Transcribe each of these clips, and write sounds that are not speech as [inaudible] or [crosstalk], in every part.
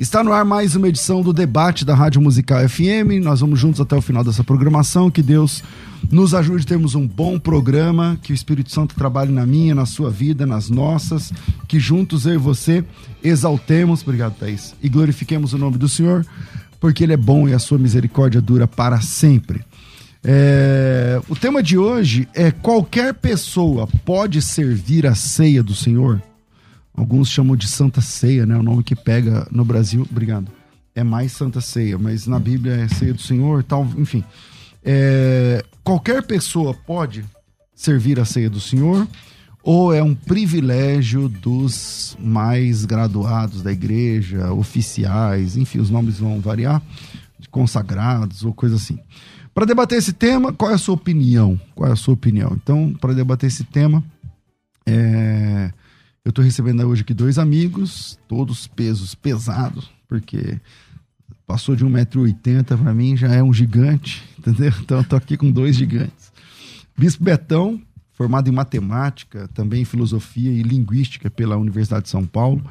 Está no ar mais uma edição do debate da Rádio Musical FM. Nós vamos juntos até o final dessa programação. Que Deus nos ajude a termos um bom programa, que o Espírito Santo trabalhe na minha, na sua vida, nas nossas, que juntos eu e você exaltemos, obrigado Thaís, e glorifiquemos o nome do Senhor, porque Ele é bom e a sua misericórdia dura para sempre. É... O tema de hoje é qualquer pessoa pode servir a ceia do Senhor? Alguns chamam de Santa Ceia, né? O nome que pega no Brasil. Obrigado. É mais Santa Ceia, mas na Bíblia é Ceia do Senhor, tal, enfim. É, qualquer pessoa pode servir a ceia do Senhor ou é um privilégio dos mais graduados da igreja, oficiais, enfim, os nomes vão variar, consagrados ou coisa assim. Para debater esse tema, qual é a sua opinião? Qual é a sua opinião? Então, para debater esse tema, é, eu estou recebendo hoje aqui dois amigos, todos pesos pesados, porque passou de 1,80m para mim, já é um gigante, [laughs] entendeu? Então tô aqui com dois gigantes. Bispo Betão, formado em matemática, também em filosofia e linguística pela Universidade de São Paulo.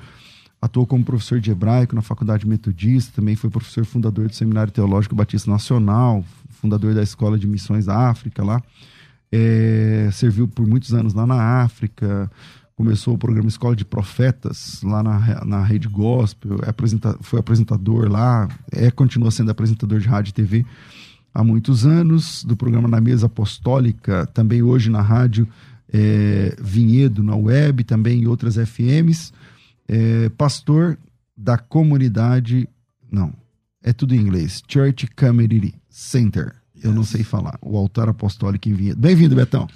Atuou como professor de hebraico na Faculdade Metodista, também foi professor fundador do Seminário Teológico Batista Nacional, fundador da Escola de Missões da África lá. É, serviu por muitos anos lá na África, começou o programa Escola de Profetas lá na, na Rede Gospel, é apresenta, foi apresentador lá, é continua sendo apresentador de rádio e TV há muitos anos, do programa Na Mesa Apostólica, também hoje na rádio é, Vinhedo, na web, também em outras FMs, é, pastor da comunidade, não, é tudo em inglês, Church Community Center, eu não sei falar, o altar apostólico em Vinhedo. Bem-vindo, Betão.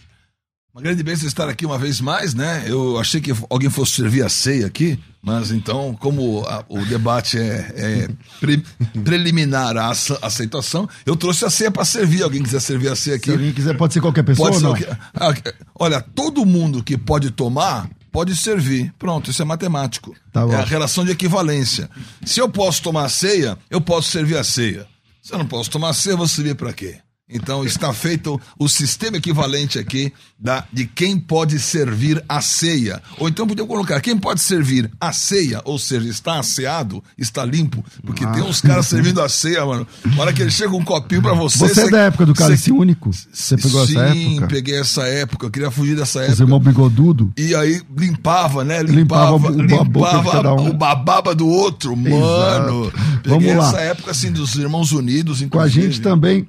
Uma grande bênção estar aqui uma vez mais, né? Eu achei que alguém fosse servir a ceia aqui, mas então, como a, o debate é, é pre, preliminar à aceitação, eu trouxe a ceia para servir. Alguém quiser servir a ceia aqui. Se alguém quiser, pode ser qualquer pessoa pode ou não? Ah, olha, todo mundo que pode tomar, pode servir. Pronto, isso é matemático. Tá é a relação de equivalência. Se eu posso tomar a ceia, eu posso servir a ceia. Se eu não posso tomar a ceia, eu vou servir para quê? Então está feito o sistema equivalente aqui da, de quem pode servir a ceia. Ou então podemos colocar quem pode servir a ceia, ou seja, está asseado, está limpo. Porque ah. tem uns caras servindo a ceia, mano. Na hora que ele chega um copinho para você. Você é da época do cálice único? Você pegou sim, essa época? Sim, peguei essa época. Eu queria fugir dessa época. Os irmãos bigodudo? E aí limpava, né? Limpava, limpava, o, um. o bababa do outro, mano. Exato. Peguei Vamos lá. essa época assim dos irmãos unidos, inclusive. Com a gente também,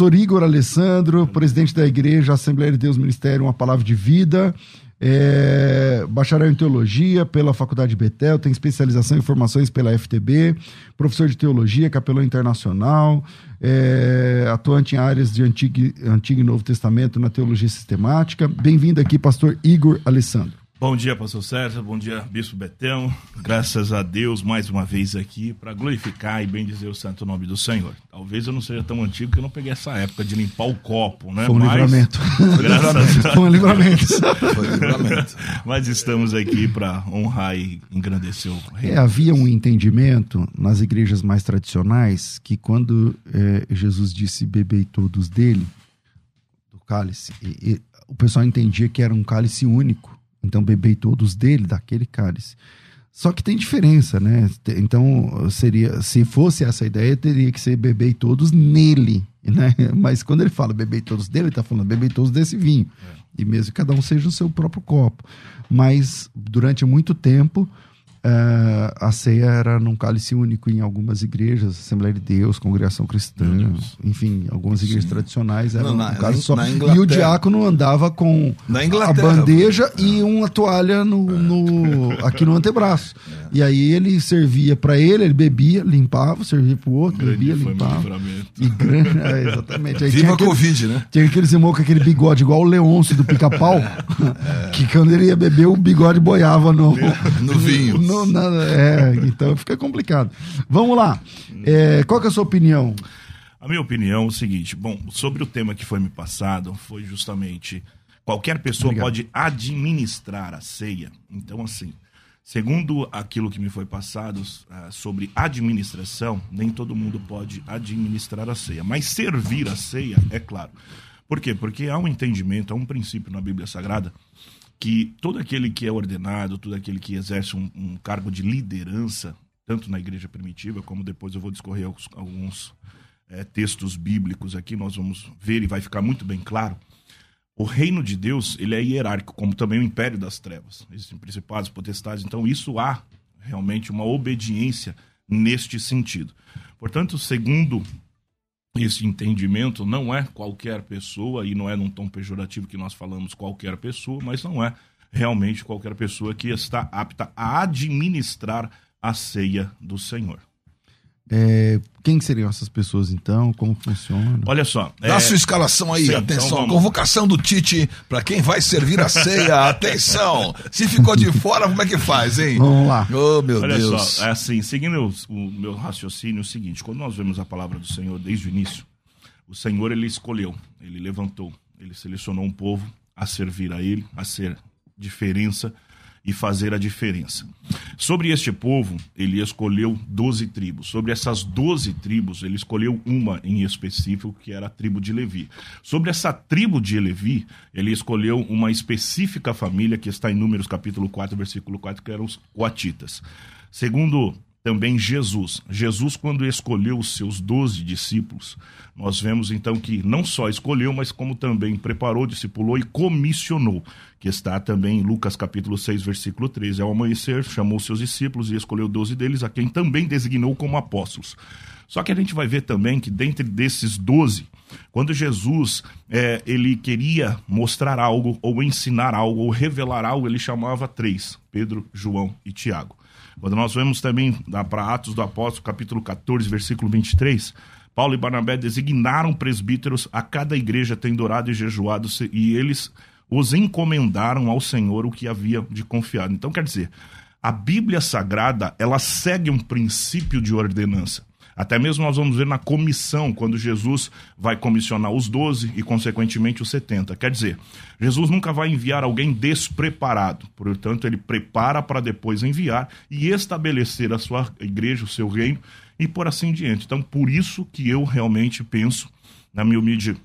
pastor Igor Alessandro, presidente da igreja Assembleia de Deus Ministério Uma Palavra de Vida, é, bacharel em teologia pela Faculdade Betel, tem especialização em formações pela FTB, professor de teologia, capelão internacional, é, atuante em áreas de Antigo, Antigo e Novo Testamento na teologia sistemática. Bem-vindo aqui, pastor Igor Alessandro. Bom dia, pastor César. Bom dia, bispo Betão. Graças a Deus, mais uma vez aqui para glorificar e bendizer o santo nome do Senhor. Talvez eu não seja tão antigo que eu não peguei essa época de limpar o copo, né? Foi um Mas, livramento. [laughs] Graças a... Foi um livramento. Foi um livramento. Mas estamos aqui para honrar e engrandecer o rei. É, havia um entendimento nas igrejas mais tradicionais que quando é, Jesus disse bebei todos dele, do cálice, e, e, o pessoal entendia que era um cálice único então bebei todos dele, daquele cálice. Só que tem diferença, né? Então, seria, se fosse essa ideia, teria que ser bebei todos nele, né? [laughs] Mas quando ele fala bebei todos dele, ele está falando bebei todos desse vinho. É. E mesmo que cada um seja o seu próprio copo. Mas durante muito tempo, Uh, a ceia era num cálice único em algumas igrejas, Assembleia de Deus, Congregação Cristã, enfim, algumas igrejas Sim. tradicionais eram no caso só. E o diácono andava com a bandeja e uma toalha no, no [laughs] aqui no antebraço. É. E aí ele servia para ele, ele bebia, limpava, servia para o outro, grande bebia, limpava. E grande, é, exatamente. Aí Viva a Covid, né? Tinha aqueles irmãos com aquele bigode igual o Leôncio do pica-pau, [laughs] é. que quando ele ia beber, o bigode boiava no, no vinho [laughs] não, não, é, então fica complicado. Vamos lá. É, qual é a sua opinião? A minha opinião é o seguinte: bom, sobre o tema que foi me passado, foi justamente qualquer pessoa Obrigado. pode administrar a ceia. Então, assim, segundo aquilo que me foi passado uh, sobre administração, nem todo mundo pode administrar a ceia, mas servir a ceia, é claro. Por quê? Porque há um entendimento, há um princípio na Bíblia Sagrada que todo aquele que é ordenado, todo aquele que exerce um, um cargo de liderança, tanto na igreja primitiva, como depois eu vou discorrer alguns, alguns é, textos bíblicos aqui, nós vamos ver e vai ficar muito bem claro. O reino de Deus, ele é hierárquico, como também o império das trevas. Existem principados, potestades, então isso há realmente uma obediência neste sentido. Portanto, segundo esse entendimento não é qualquer pessoa, e não é num tom pejorativo que nós falamos qualquer pessoa, mas não é realmente qualquer pessoa que está apta a administrar a ceia do Senhor. É, quem seriam essas pessoas então? Como funciona? Olha só. Dá é... sua escalação aí, Sim, atenção. Então Convocação do Tite para quem vai servir a ceia. [laughs] atenção! Se ficou de fora, como é que faz, hein? Vamos lá. Oh, meu Olha Deus. só, é assim, seguindo o, o meu raciocínio, é o seguinte: quando nós vemos a palavra do Senhor desde o início, o Senhor ele escolheu, ele levantou, ele selecionou um povo a servir a ele, a ser diferença e fazer a diferença. Sobre este povo, ele escolheu 12 tribos. Sobre essas 12 tribos, ele escolheu uma em específico, que era a tribo de Levi. Sobre essa tribo de Levi, ele escolheu uma específica família, que está em Números capítulo 4, versículo 4, que eram os coatitas. Segundo também Jesus. Jesus, quando escolheu os seus doze discípulos, nós vemos então que não só escolheu, mas como também preparou, discipulou e comissionou, que está também em Lucas capítulo 6, versículo 13. Ao amanhecer, chamou seus discípulos e escolheu doze deles, a quem também designou como apóstolos. Só que a gente vai ver também que dentre desses doze, quando Jesus é, ele queria mostrar algo, ou ensinar algo, ou revelar algo, ele chamava três: Pedro, João e Tiago. Quando nós vemos também para Atos do Apóstolo, capítulo 14, versículo 23, Paulo e Barnabé designaram presbíteros a cada igreja tendo orado e jejuado, e eles os encomendaram ao Senhor o que havia de confiado. Então, quer dizer, a Bíblia Sagrada, ela segue um princípio de ordenança. Até mesmo nós vamos ver na comissão, quando Jesus vai comissionar os doze e, consequentemente, os setenta. Quer dizer, Jesus nunca vai enviar alguém despreparado. Portanto, ele prepara para depois enviar e estabelecer a sua igreja, o seu reino e por assim diante. Então, por isso que eu realmente penso, na minha humilde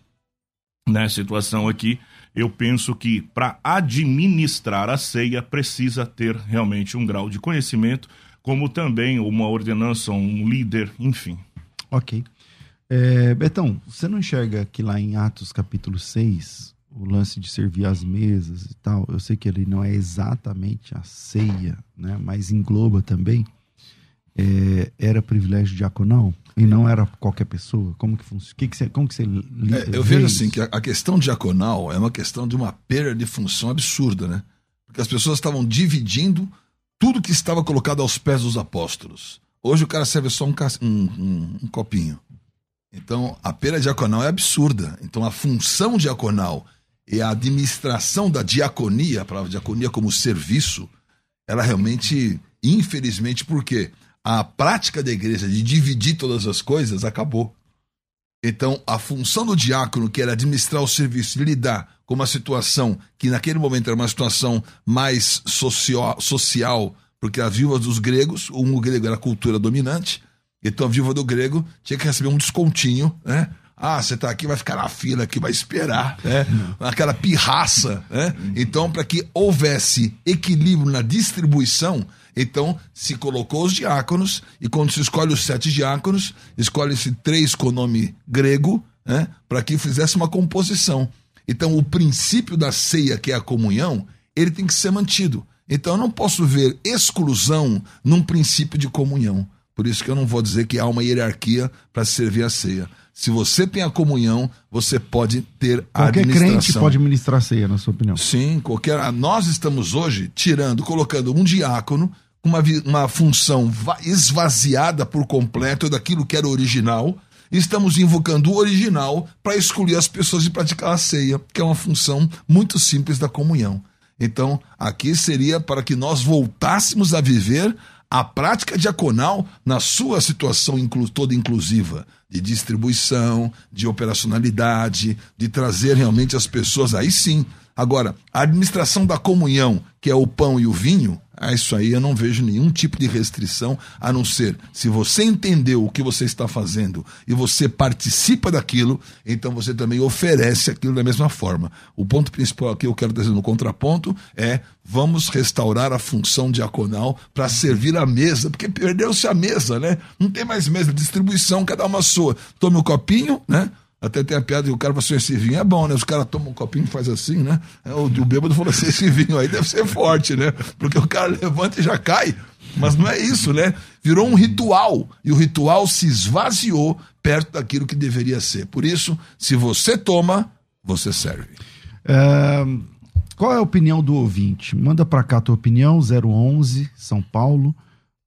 né, situação aqui, eu penso que para administrar a ceia precisa ter realmente um grau de conhecimento como também uma ordenança, um líder, enfim. Ok. É, Betão, você não enxerga que lá em Atos capítulo 6, o lance de servir as mesas e tal, eu sei que ele não é exatamente a ceia, né, mas engloba também, é, era privilégio diaconal e não era qualquer pessoa? Como que funciona? Que que você, como que você é, Eu vejo assim que a, a questão diaconal é uma questão de uma perda de função absurda, né? Porque as pessoas estavam dividindo tudo que estava colocado aos pés dos apóstolos. Hoje o cara serve só um, um, um, um copinho. Então a pera diaconal é absurda. Então a função diaconal e a administração da diaconia, a palavra diaconia como serviço, ela realmente, infelizmente, porque a prática da igreja de dividir todas as coisas acabou. Então, a função do diácono, que era administrar o serviço e lidar com uma situação que naquele momento era uma situação mais socio social, porque a viúva dos gregos, o grego era a cultura dominante, então a viúva do grego tinha que receber um descontinho, né? Ah, você está aqui, vai ficar na fila aqui, vai esperar, né? Aquela pirraça, né? Então, para que houvesse equilíbrio na distribuição, então se colocou os diáconos, e quando se escolhe os sete diáconos, escolhe-se três com nome grego, né? Para que fizesse uma composição. Então, o princípio da ceia, que é a comunhão, ele tem que ser mantido. Então eu não posso ver exclusão num princípio de comunhão. Por isso que eu não vou dizer que há uma hierarquia para servir a ceia. Se você tem a comunhão, você pode ter a qualquer crente pode ministrar a ceia, na sua opinião. Sim, qualquer. Nós estamos hoje tirando, colocando um diácono com uma, uma função esvaziada por completo daquilo que era original. Estamos invocando o original para excluir as pessoas de praticar a ceia, que é uma função muito simples da comunhão. Então, aqui seria para que nós voltássemos a viver a prática diaconal na sua situação inclu toda inclusiva, de distribuição, de operacionalidade, de trazer realmente as pessoas aí sim. Agora, a administração da comunhão, que é o pão e o vinho, a isso aí eu não vejo nenhum tipo de restrição, a não ser se você entendeu o que você está fazendo e você participa daquilo, então você também oferece aquilo da mesma forma. O ponto principal que eu quero trazer no contraponto é vamos restaurar a função diaconal para servir a mesa, porque perdeu-se a mesa, né? Não tem mais mesa, distribuição, cada uma sua. Tome o um copinho, né? Até tem a piada que o cara falou assim: esse vinho é bom, né? Os caras tomam um copinho e faz assim, né? É, o, o bêbado falou assim: esse vinho aí deve ser forte, né? Porque o cara levanta e já cai. Mas não é isso, né? Virou um ritual. E o ritual se esvaziou perto daquilo que deveria ser. Por isso, se você toma, você serve. É, qual é a opinião do ouvinte? Manda para cá a tua opinião, 011 São Paulo.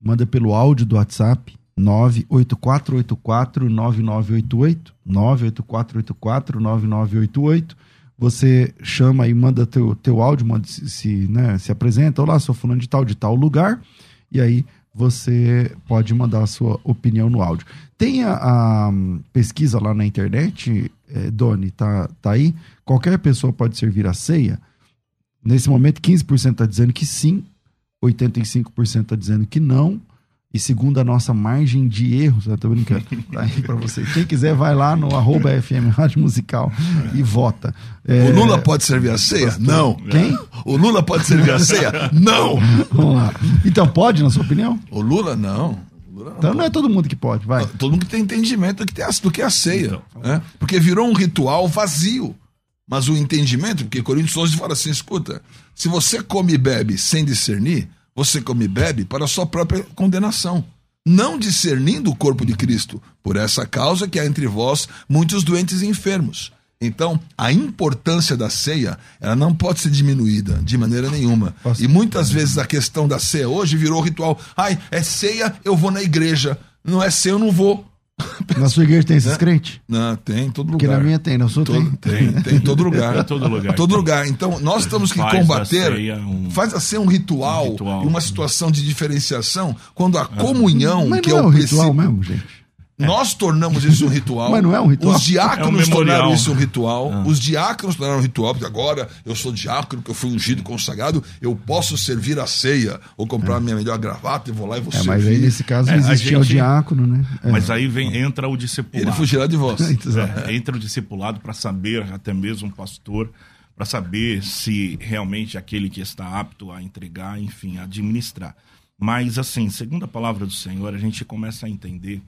Manda pelo áudio do WhatsApp 984849988, 984849988. Você chama e manda teu, teu áudio, manda, se, se, né, se apresenta, olá, sou fulano de tal, de tal lugar, e aí você pode mandar a sua opinião no áudio. Tem a, a pesquisa lá na internet, é, Doni, tá, tá aí? Qualquer pessoa pode servir a ceia? Nesse momento, 15% está dizendo que sim, 85% está dizendo que não, e segundo a nossa margem de erros, eu tô brincando, [laughs] tá aí pra você. Quem quiser, vai lá no arroba FM Rádio Musical e vota. É... O Lula pode servir a ceia? Não. Quem? O Lula pode servir a ceia? [laughs] Não. Vamos lá. Então, pode, na sua opinião? O Lula, não. Lula não então não é todo mundo que pode, vai. Todo mundo que tem entendimento do que, tem, do que é a ceia. Então, né? Porque virou um ritual vazio. Mas o entendimento, porque Coríntios 11 fala assim, escuta, se você come e bebe sem discernir, você come e bebe para a sua própria condenação, não discernindo o corpo de Cristo. Por essa causa que há entre vós muitos doentes e enfermos. Então, a importância da ceia, ela não pode ser diminuída de maneira nenhuma. E muitas vezes a questão da ceia hoje virou ritual. Ai, é ceia, eu vou na igreja. Não é ceia, eu não vou. Na sua igreja tem esses né? crentes? Não, tem em todo lugar. Porque na minha tem, na sua todo, tem. Tem, tem em todo lugar. [laughs] em todo lugar. todo lugar. Então, nós temos que faz combater. A um... Faz a ser um ritual, um ritual, uma situação de diferenciação, quando a comunhão, Mas que é, é o ritual mesmo, gente. É. Nós tornamos isso um ritual. [laughs] Mas não é um ritual. Os diáconos é um tornaram isso um ritual. Ah. Os diáconos tornaram um ritual, porque agora eu sou diácono, que eu fui ungido, consagrado, eu posso servir a ceia, ou comprar é. minha melhor gravata e vou lá e vou é, servir. Mas aí nesse caso é, existia gente... o diácono, né? É. Mas aí vem, entra o discipulado. Ele fugirá de vós. [laughs] É, entra o discipulado para saber, até mesmo um pastor, para saber se realmente aquele que está apto a entregar, enfim, a administrar. Mas assim, segundo a palavra do Senhor, a gente começa a entender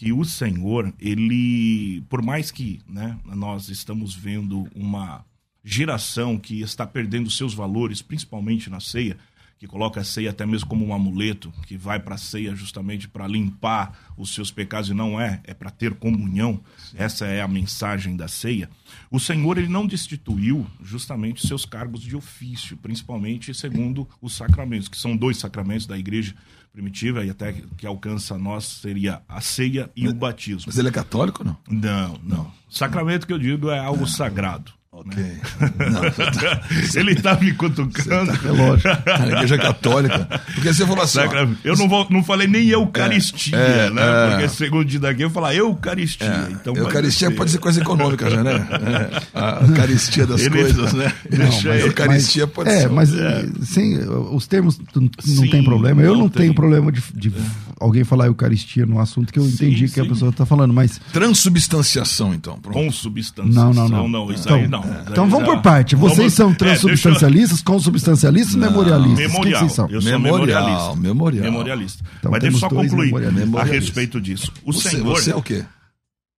que o Senhor, ele, por mais que né, nós estamos vendo uma geração que está perdendo seus valores, principalmente na ceia, que coloca a ceia até mesmo como um amuleto, que vai para a ceia justamente para limpar os seus pecados e não é, é para ter comunhão. Essa é a mensagem da ceia. O Senhor ele não destituiu justamente seus cargos de ofício, principalmente segundo os sacramentos, que são dois sacramentos da igreja primitiva e até que alcança nós seria a ceia e mas, o batismo. Mas ele é católico não? Não, não. Sacramento que eu digo é algo sagrado. Ok. Né? [laughs] Não, tá... Ele tá me cutucando. Tá, é lógico. Na igreja católica. Porque você falou assim. Ó, eu não, vou, não falei nem Eucaristia, é, é, né? É, Porque segundo dia daqui eu falar Eucaristia. É, então Eucaristia ser... pode ser coisa econômica já, né? [laughs] É, a Eucaristia das Ele, coisas, né? Não, mas, Eucaristia mas, pode é, ser. Mas é, sem, os termos não Sim, tem problema. Eu não, não tenho problema de, de alguém falar Eucaristia no assunto que eu entendi sim, que a pessoa está falando, mas. Transubstanciação, então. Pronto. Consubstanciação. Não, não, não. não isso então, aí não. É. Então vamos por parte. Vocês vamos... são é, transubstancialistas, é, eu... consubstancialistas ou memorialistas? Memorial. Quem são? Eu sou memorialista. Memorial. Memorialista. Então, Mas deixa eu só concluir a respeito disso. O você, Senhor. Você é o quê?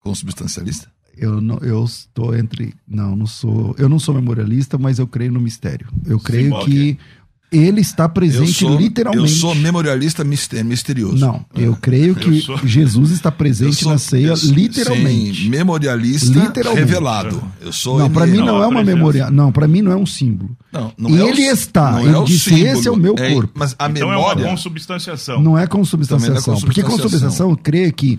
Consubstancialista? Eu não, eu estou entre, não, não sou, eu não sou memorialista, mas eu creio no mistério. Eu creio Sim, que Ele está presente sou, literalmente. Eu sou memorialista misterioso. Não, eu creio que eu sou... Jesus está presente sou, na ceia literalmente. Sim, memorialista literalmente. revelado. Eu sou Não, para mim não, não é uma memória. Não, para mim não é um símbolo. Não, não ele é o, está. Ele é disse: símbolo, esse é o meu é, corpo. Mas a então memória. é uma consubstanciação. Não é consubstanciação. Não é consubstanciação. Porque consubstanciação crê que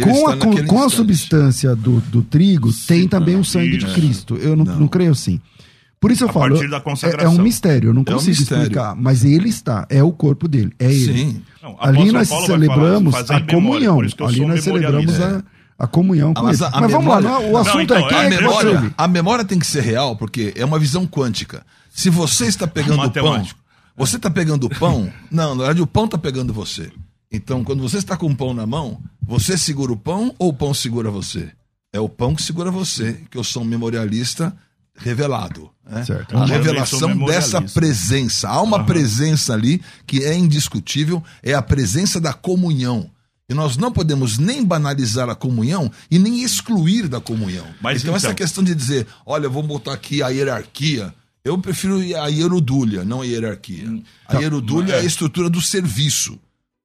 com a, com, com, a substância do, do trigo Sim, tem também o sangue de Cristo. Eu não, não. não creio assim. Por isso eu a falo, é, é, um mistério, eu não consigo é um explicar, mas ele está, é o corpo dele, é ele. Sim. Não, Ali nós Paulo celebramos falar, a comunhão, ali nós celebramos a, a comunhão com mas ele. A, mas memória, vamos lá, o assunto não, então, é, a, é memória, a memória tem que ser real, porque é uma visão quântica. Se você está pegando o pão, você está pegando o pão, não, na verdade o pão está pegando você. Então, quando você está com o pão na mão, você segura o pão ou o pão segura você? É o pão que segura você, que eu sou um memorialista revelado. Né? Certo. A revelação dessa presença. Há uma uhum. presença ali que é indiscutível, é a presença da comunhão. E nós não podemos nem banalizar a comunhão e nem excluir da comunhão. Mas então, então, essa questão de dizer, olha, vou botar aqui a hierarquia. Eu prefiro a hierudúlia, não a hierarquia. Hum. A hierudúlia é. é a estrutura do serviço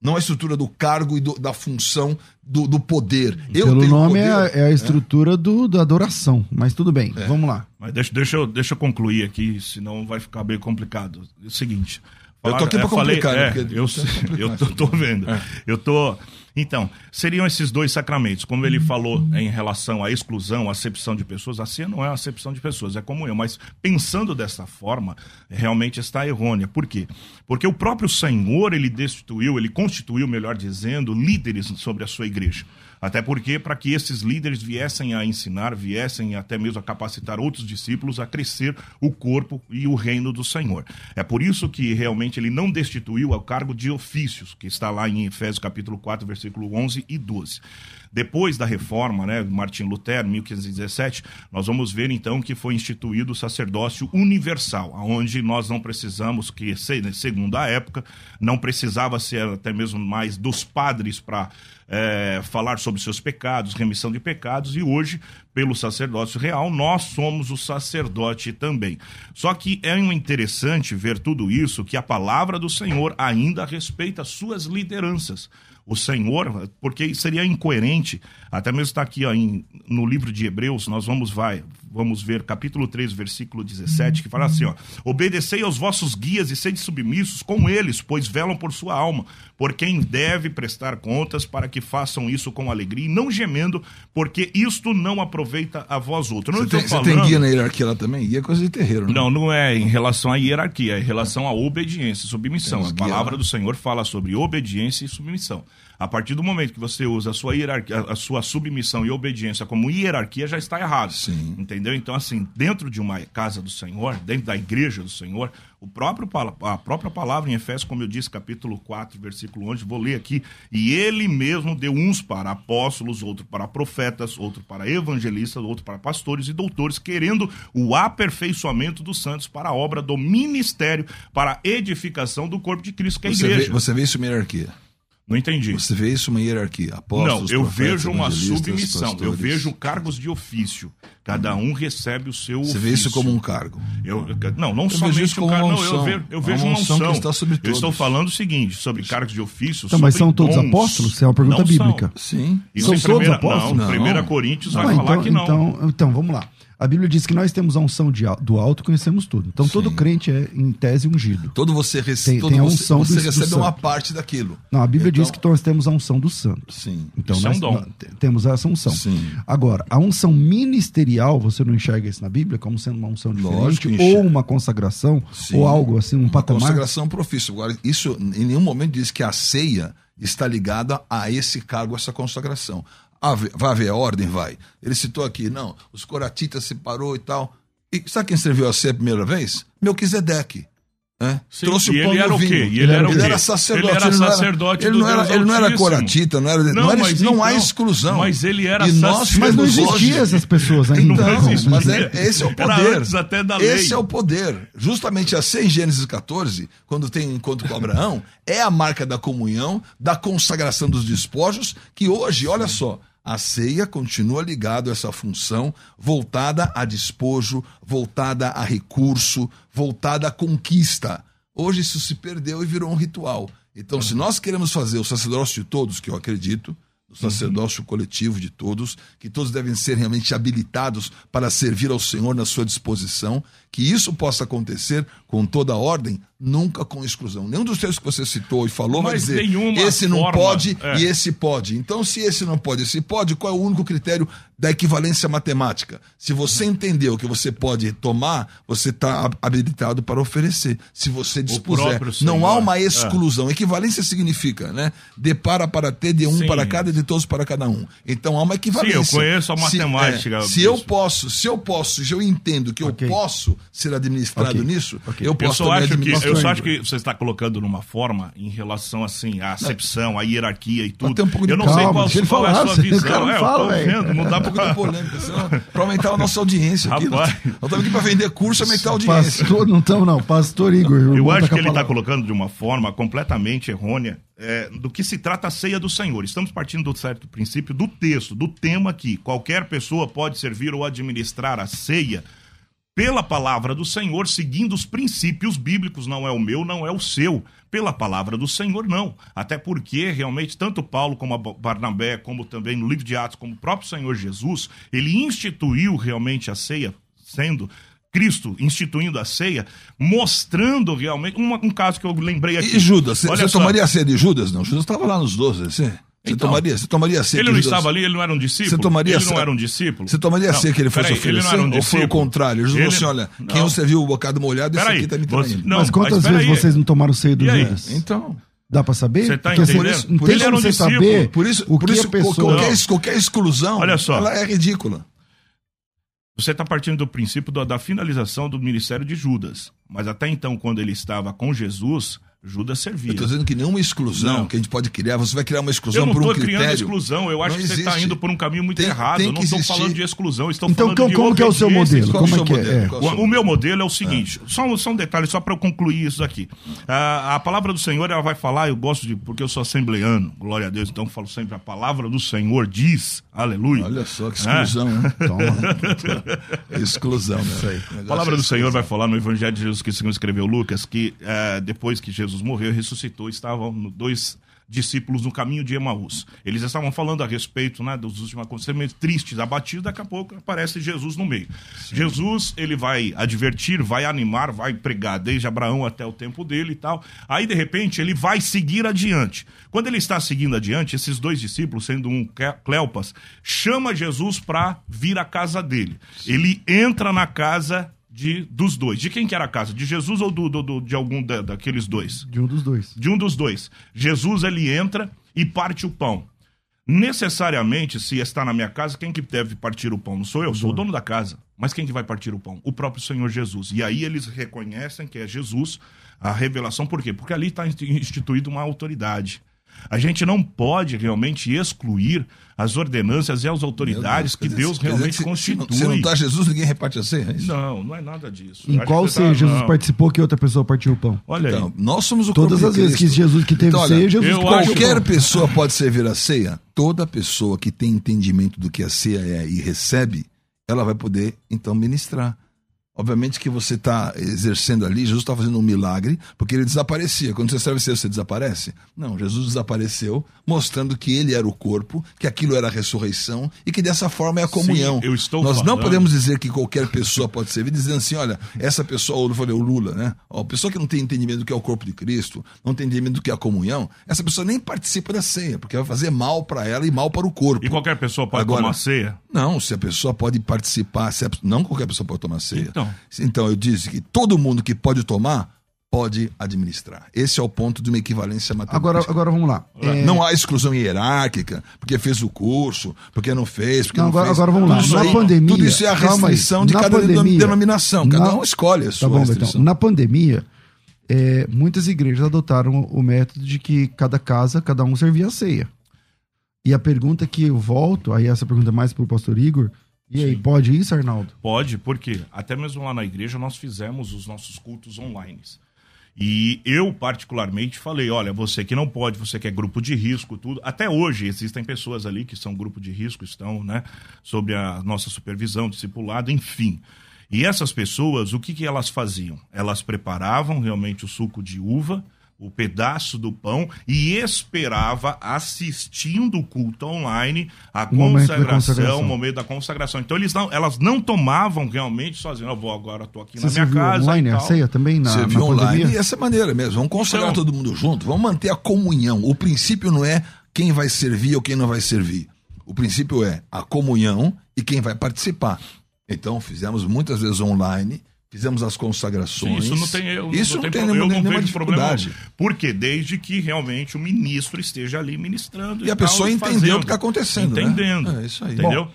não a estrutura do cargo e do, da função do, do poder. Eu Pelo nome é poder, é, a, é, a, estrutura é. Do, da adoração, mas tudo bem, é. vamos lá. Mas deixa, deixa, eu, deixa eu concluir aqui, senão vai ficar bem complicado. É o seguinte. Falar, eu tô aqui é, pra complicar, falei, né? eu, [laughs] eu tô, tô vendo. Eu tô então, seriam esses dois sacramentos. Como ele falou em relação à exclusão, acepção de pessoas, a ceia não é acepção de pessoas, é comunhão. Mas pensando dessa forma, realmente está errônea. Por quê? Porque o próprio Senhor, ele destituiu, ele constituiu, melhor dizendo, líderes sobre a sua igreja. Até porque, para que esses líderes viessem a ensinar, viessem até mesmo a capacitar outros discípulos a crescer o corpo e o reino do Senhor. É por isso que realmente ele não destituiu o cargo de ofícios, que está lá em Efésios capítulo 4, versículo 11 e 12. Depois da reforma, né, Martim Lutero, 1517, nós vamos ver então que foi instituído o sacerdócio universal, onde nós não precisamos que, segundo a época, não precisava ser até mesmo mais dos padres para é, falar sobre seus pecados, remissão de pecados, e hoje, pelo sacerdócio real, nós somos o sacerdote também. Só que é interessante ver tudo isso, que a palavra do Senhor ainda respeita as suas lideranças o Senhor, porque seria incoerente, até mesmo está aqui ó, em, no livro de Hebreus, nós vamos, vai, vamos ver capítulo 3, versículo 17, que fala assim, ó, obedecei aos vossos guias e sede submissos com eles, pois velam por sua alma, por quem deve prestar contas para que façam isso com alegria e não gemendo, porque isto não aproveita a vós outros. Não você, tem, falando... você tem guia na hierarquia lá também? Guia é coisa de terreiro, né? Não, não é em relação à hierarquia, é em relação à obediência e submissão. A palavra do Senhor fala sobre obediência e submissão. A partir do momento que você usa a sua hierarquia, a sua submissão e obediência como hierarquia, já está errado. Sim. Entendeu? Então, assim, dentro de uma casa do Senhor, dentro da igreja do Senhor, o próprio, a própria palavra em Efésios, como eu disse, capítulo 4, versículo 11, vou ler aqui. E ele mesmo deu uns para apóstolos, outro para profetas, outro para evangelistas, outro para pastores e doutores, querendo o aperfeiçoamento dos santos para a obra do ministério, para a edificação do corpo de Cristo, que é a você igreja. Vê, você vê isso em hierarquia. Não entendi. Você vê isso uma hierarquia? Apóstolos, Não, eu vejo uma submissão. Pastores. Eu vejo cargos de ofício. Cada um recebe o seu Você vê isso como um cargo? Eu, não, não eu somente o cargo. Não, eu vejo, eu vejo uma unção. Uma unção sobre eu estou falando o seguinte, sobre cargos de ofício, então, Mas são todos dons. apóstolos? Isso é uma pergunta não bíblica. São. Sim. Isso são todos primeira, apóstolos? Não, não. 1 Coríntios vai falar então, que não. Então, então, vamos lá. A Bíblia diz que nós temos a unção de, do alto, conhecemos tudo. Então Sim. todo crente é, em tese, ungido. Todo você, rece tem, todo tem a unção você, você do, recebe do uma parte daquilo. Não, a Bíblia então... diz que nós temos a unção do santo. Sim. Então isso nós, é um nós, temos essa unção. Sim. Agora, a unção ministerial, você não enxerga isso na Bíblia como sendo uma unção diferente? Lógico, ou uma consagração? Sim. Ou algo assim, um uma patamar? consagração profício. Agora, isso em nenhum momento diz que a ceia está ligada a esse cargo, a essa consagração. Vai haver ordem? Vai. Ele citou aqui, não, os coratitas separou e tal. E sabe quem serviu a ser a primeira vez? Melquisedeque. É? Sim, Trouxe o pão e ele era o quê? E ele, era, ele era sacerdote. Ele era sacerdote ele não era, ele não era coratita, não era. Não, não, era, não então, há exclusão. Mas ele era e nós Mas não existiam essas pessoas ainda. Então, não, mas é, esse é o poder. até da lei. Esse é o poder. Justamente assim em Gênesis 14, quando tem encontro com Abraão, é a marca da comunhão, da consagração dos despojos, que hoje, olha só, a ceia continua ligado a essa função voltada a despojo, voltada a recurso, voltada à conquista. Hoje isso se perdeu e virou um ritual. Então, se nós queremos fazer o sacerdócio de todos, que eu acredito, o sacerdócio uhum. coletivo de todos, que todos devem ser realmente habilitados para servir ao Senhor na sua disposição, que isso possa acontecer com toda a ordem, nunca com exclusão. Nenhum dos textos que você citou e falou Mas vai dizer esse não forma, pode é. e esse pode. Então, se esse não pode e esse pode, qual é o único critério da equivalência matemática? Se você entendeu que você pode tomar, você está habilitado para oferecer. Se você dispuser, não há uma é. exclusão. É. Equivalência significa, né? De para para ter, de um Sim. para cada de todos para cada um. Então há uma equivalência. Sim, eu conheço a matemática. Se, é, se eu posso, se eu posso, se eu entendo que okay. eu posso ser administrado okay. nisso, okay. eu posso eu só acho que Eu só acho que você está colocando numa forma em relação assim à acepção, à hierarquia e tudo. Um pouco de eu não calma, sei qual, qual é a sua visão. [laughs] É, fala, eu vendo, não dá um pouco de polêmica, para aumentar a nossa audiência. Aqui. Rapaz. Nós estamos aqui para vender curso e aumentar a audiência. Pastor, não estamos não, pastor Igor. Eu acho que ele está colocando de uma forma completamente errônea é, do que se trata a ceia do Senhor. Estamos partindo do certo princípio do texto, do tema que qualquer pessoa pode servir ou administrar a ceia pela palavra do Senhor, seguindo os princípios bíblicos, não é o meu, não é o seu. Pela palavra do Senhor, não. Até porque, realmente, tanto Paulo como a Barnabé, como também no livro de Atos, como o próprio Senhor Jesus, ele instituiu realmente a ceia, sendo Cristo instituindo a ceia, mostrando realmente. Um, um caso que eu lembrei aqui. E Judas, você tomaria a ceia de Judas? Não, Judas estava lá nos doze, assim. Você então, tomaria, você tomaria ceia? Ele não estava ali, ele não era um discípulo? Você tomaria ele não era um discípulo? Você tomaria não, ceia que ele fosse aí, oferecer? Ele um ou foi o contrário? Jesus falou assim, olha, não. quem você viu o bocado molhado, esse aqui está me traindo. Não, mas quantas mas vezes aí. vocês não tomaram ceia do Judas? Então... Dá para saber? Você tá Porque entendendo? Você, não por tem como um você saber por isso, o por que isso, a pessoa... Qualquer, qualquer exclusão, olha só, ela é ridícula. Você está partindo do princípio da, da finalização do ministério de Judas. Mas até então, quando ele estava com Jesus, Judas servia. Eu estou dizendo que nenhuma exclusão não. que a gente pode criar, você vai criar uma exclusão por um critério. Eu não estou criando exclusão, eu acho não que você está indo por um caminho muito tem, errado. Tem eu não estou falando de exclusão, estou então, falando como, de como que é o seu modelo? Qual como é que é? é? O, o, meu modelo é o seguinte, é. Só, só um detalhe, só para eu concluir isso aqui. a palavra do Senhor, ela vai falar, eu gosto de, porque eu sou assembleano, glória a Deus, então eu falo sempre, a palavra do Senhor diz, aleluia. Olha só que exclusão, né? [laughs] Toma. exclusão, né? A palavra do Senhor vai falar no Evangelho de Jesus que o Senhor escreveu Lucas, que uh, depois que Jesus morreu, ressuscitou citou estavam dois discípulos no caminho de Emaús. Eles estavam falando a respeito né, dos últimos acontecimentos tristes, abatidos, daqui a pouco aparece Jesus no meio. Sim. Jesus, ele vai advertir, vai animar, vai pregar, desde Abraão até o tempo dele e tal. Aí, de repente, ele vai seguir adiante. Quando ele está seguindo adiante, esses dois discípulos, sendo um Cleopas, chama Jesus para vir à casa dele. Sim. Ele entra na casa de, dos dois. De quem que era a casa? De Jesus ou do, do, do, de algum da, daqueles dois? De um dos dois. De um dos dois. Jesus, ele entra e parte o pão. Necessariamente, se está na minha casa, quem que deve partir o pão? Não sou eu, sou o dono da casa. Mas quem que vai partir o pão? O próprio Senhor Jesus. E aí eles reconhecem que é Jesus a revelação. Por quê? Porque ali está instituída uma autoridade. A gente não pode realmente excluir as ordenanças e as autoridades Deus, que Deus realmente constitui. Se não está Jesus, ninguém reparte a ceia? É não, não é nada disso. Em qual ceia tá, Jesus não. participou que outra pessoa partiu o pão? Olha então, aí. Nós somos o Todas as vezes que Jesus que teve então, ceia, Jesus Qualquer pessoa pode servir a ceia. Toda pessoa que tem entendimento do que a ceia é e recebe, ela vai poder então ministrar. Obviamente que você está exercendo ali, Jesus está fazendo um milagre, porque ele desaparecia. Quando você serve você desaparece? Não, Jesus desapareceu, mostrando que ele era o corpo, que aquilo era a ressurreição e que dessa forma é a comunhão. Sim, eu estou Nós falando... não podemos dizer que qualquer pessoa pode servir, dizendo assim: olha, essa pessoa, eu falei, o Lula, né? a pessoa que não tem entendimento do que é o corpo de Cristo, não tem entendimento do que é a comunhão, essa pessoa nem participa da ceia, porque vai fazer mal para ela e mal para o corpo. E qualquer pessoa pode Agora, tomar ceia? Não, se a pessoa pode participar, a... não qualquer pessoa pode tomar ceia. Então. Então, eu disse que todo mundo que pode tomar pode administrar. Esse é o ponto de uma equivalência matemática. Agora, agora vamos lá. É... Não há exclusão hierárquica, porque fez o curso, porque não fez, porque não, não agora, fez. Agora vamos lá. na aí, pandemia, tudo isso é a restrição de cada pandemia, denominação. Cada na... um escolhe a sua tá bom, Então, na pandemia, é, muitas igrejas adotaram o método de que cada casa, cada um servia a ceia. E a pergunta que eu volto, aí essa pergunta é mais para o pastor Igor, e aí, pode isso, Arnaldo? Pode, porque até mesmo lá na igreja nós fizemos os nossos cultos online. E eu, particularmente, falei: olha, você que não pode, você que é grupo de risco, tudo. Até hoje existem pessoas ali que são grupo de risco, estão, né, sob a nossa supervisão, discipulado, enfim. E essas pessoas, o que, que elas faziam? Elas preparavam realmente o suco de uva, o pedaço do pão e esperava assistindo o culto online, a o consagração, o momento da consagração. Então eles não, elas não tomavam realmente sozinhas. Eu vou agora, estou aqui Você na minha casa. online a ceia também na, Você viu online pandemia? e essa maneira mesmo. Vamos consagrar então, todo mundo junto. Vamos manter a comunhão. O princípio não é quem vai servir ou quem não vai servir. O princípio é a comunhão e quem vai participar. Então fizemos muitas vezes online fizemos as consagrações. Sim, isso não tem, eu, isso não, não tem, tem nenhuma, eu não vejo problema. Porque desde que realmente o ministro esteja ali ministrando. E, e a pessoa entendeu o que está acontecendo. Né? Entendendo. Né? É isso aí. Entendeu? Bom,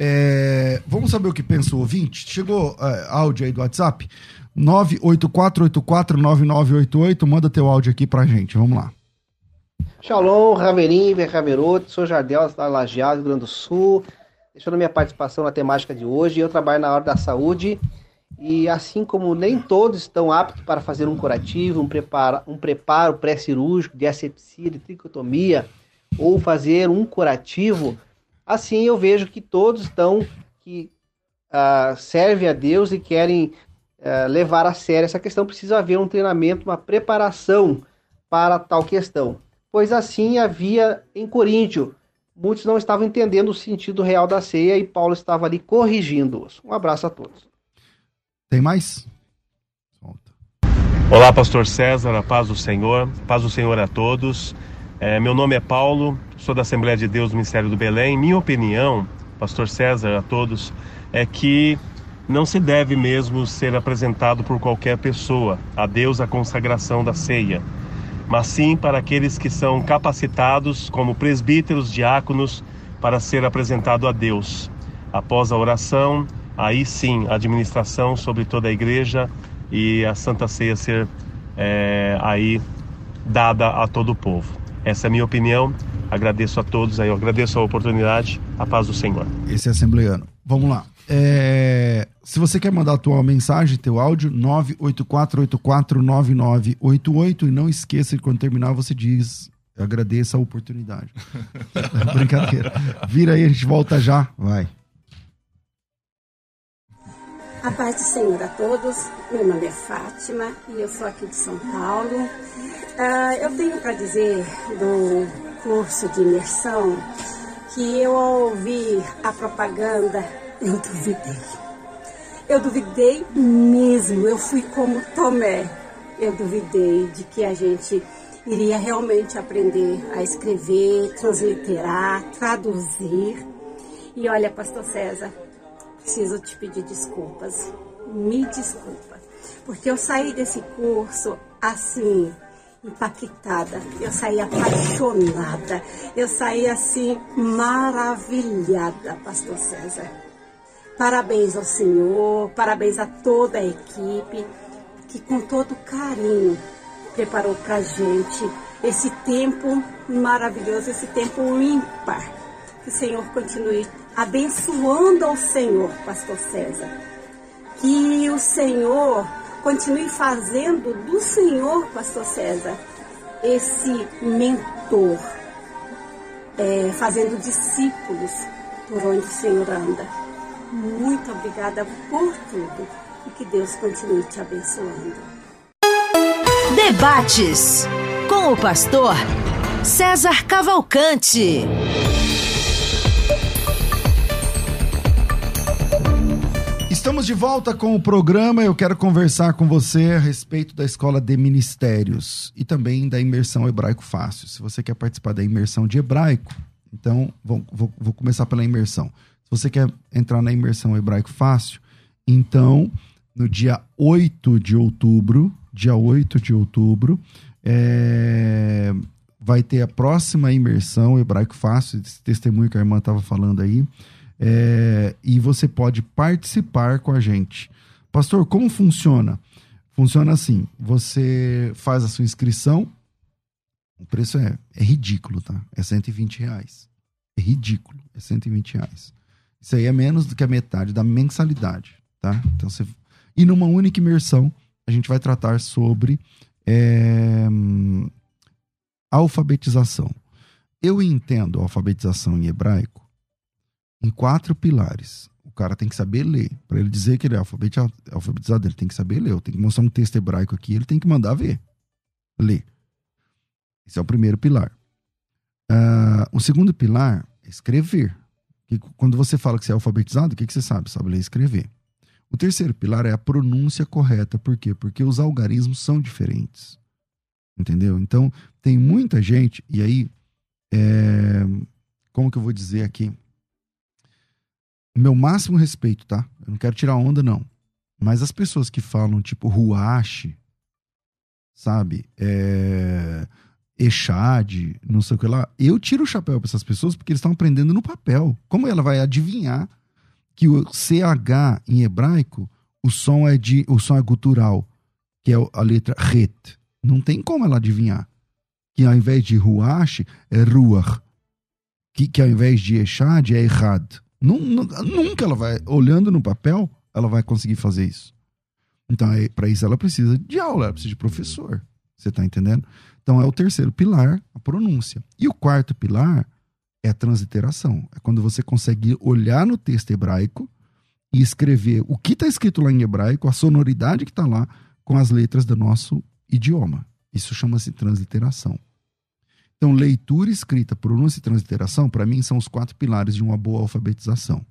é, vamos saber o que pensa o ouvinte? Chegou é, áudio aí do WhatsApp? 984849988. Manda teu áudio aqui pra gente. Vamos lá. Shalom, Raverim, Berraveroto, sou Jardel, da Lajeado, Rio Grande do Sul. Deixando minha participação na temática de hoje. Eu trabalho na área da saúde e assim como nem todos estão aptos para fazer um curativo, um preparo, um preparo pré-cirúrgico de asepsia, de tricotomia, ou fazer um curativo, assim eu vejo que todos estão que uh, servem a Deus e querem uh, levar a sério essa questão. Precisa haver um treinamento, uma preparação para tal questão. Pois assim havia em Coríntio. Muitos não estavam entendendo o sentido real da ceia e Paulo estava ali corrigindo-os. Um abraço a todos. Tem mais? Olá, Pastor César, a paz do Senhor, paz do Senhor a todos. É, meu nome é Paulo, sou da Assembleia de Deus do Ministério do Belém. Minha opinião, Pastor César, a todos, é que não se deve mesmo ser apresentado por qualquer pessoa a Deus a consagração da ceia, mas sim para aqueles que são capacitados como presbíteros, diáconos, para ser apresentado a Deus. Após a oração, aí sim a administração sobre toda a igreja e a Santa Ceia ser é, aí dada a todo o povo. Essa é a minha opinião. Agradeço a todos aí, eu agradeço a oportunidade. A paz do Senhor. Esse é assembleano. Vamos lá. É, se você quer mandar a tua mensagem, teu áudio, 984849988 e não esqueça que quando terminar você diz eu agradeço a oportunidade. [laughs] Brincadeira. Vira aí, a gente volta já. Vai. A paz do Senhor a todos. Meu nome é Fátima e eu sou aqui de São Paulo. Uh, eu tenho para dizer do curso de imersão que eu ouvi a propaganda, eu duvidei. Eu duvidei mesmo. Eu fui como Tomé. Eu duvidei de que a gente iria realmente aprender a escrever, transliterar, traduzir. E olha, Pastor César, preciso te pedir desculpas. Me desculpa. Porque eu saí desse curso assim, impactada. Eu saí apaixonada. Eu saí assim, maravilhada, Pastor César. Parabéns ao Senhor, parabéns a toda a equipe que com todo carinho preparou pra gente esse tempo maravilhoso, esse tempo ímpar. Que o Senhor continue abençoando ao Senhor, Pastor César. Que o Senhor continue fazendo do Senhor, Pastor César, esse mentor, é, fazendo discípulos por onde o Senhor anda. Muito obrigada por tudo e que Deus continue te abençoando. Debates com o pastor César Cavalcante. Estamos de volta com o programa. Eu quero conversar com você a respeito da Escola de Ministérios e também da imersão hebraico fácil. Se você quer participar da imersão de hebraico, então vou, vou, vou começar pela imersão. Se você quer entrar na imersão hebraico fácil, então no dia 8 de outubro, dia 8 de outubro, é, vai ter a próxima imersão hebraico fácil, esse testemunho que a irmã estava falando aí. É, e você pode participar com a gente. Pastor, como funciona? Funciona assim: você faz a sua inscrição, o preço é, é ridículo, tá? É 120 reais. É ridículo, é 120 reais. Isso aí é menos do que a metade da mensalidade, tá? Então você. E numa única imersão, a gente vai tratar sobre é, alfabetização. Eu entendo alfabetização em hebraico em quatro pilares. O cara tem que saber ler. Para ele dizer que ele é alfabetizado, ele tem que saber ler. Eu tenho que mostrar um texto hebraico aqui, ele tem que mandar ver. Ler. Esse é o primeiro pilar. Uh, o segundo pilar é escrever. Que, quando você fala que você é alfabetizado, o que, que você sabe? Sabe ler e escrever. O terceiro pilar é a pronúncia correta. Por quê? Porque os algarismos são diferentes. Entendeu? Então, tem muita gente, e aí, é, como que eu vou dizer aqui? Meu máximo respeito, tá? Eu não quero tirar onda, não. Mas as pessoas que falam, tipo, ruache, sabe? É, não sei o que lá. Eu tiro o chapéu para essas pessoas porque eles estão aprendendo no papel. Como ela vai adivinhar que o CH em hebraico, o som é de o som é gutural, que é a letra ret. Não tem como ela adivinhar. Que ao invés de ruach é ruach. Que, que ao invés de echad é errad. Nunca ela vai, olhando no papel, ela vai conseguir fazer isso. Então, para isso, ela precisa de aula, ela precisa de professor. Você está entendendo? Então, é o terceiro pilar, a pronúncia. E o quarto pilar é a transliteração. É quando você consegue olhar no texto hebraico e escrever o que está escrito lá em hebraico, a sonoridade que está lá, com as letras do nosso idioma. Isso chama-se transliteração. Então, leitura, escrita, pronúncia e transliteração, para mim, são os quatro pilares de uma boa alfabetização.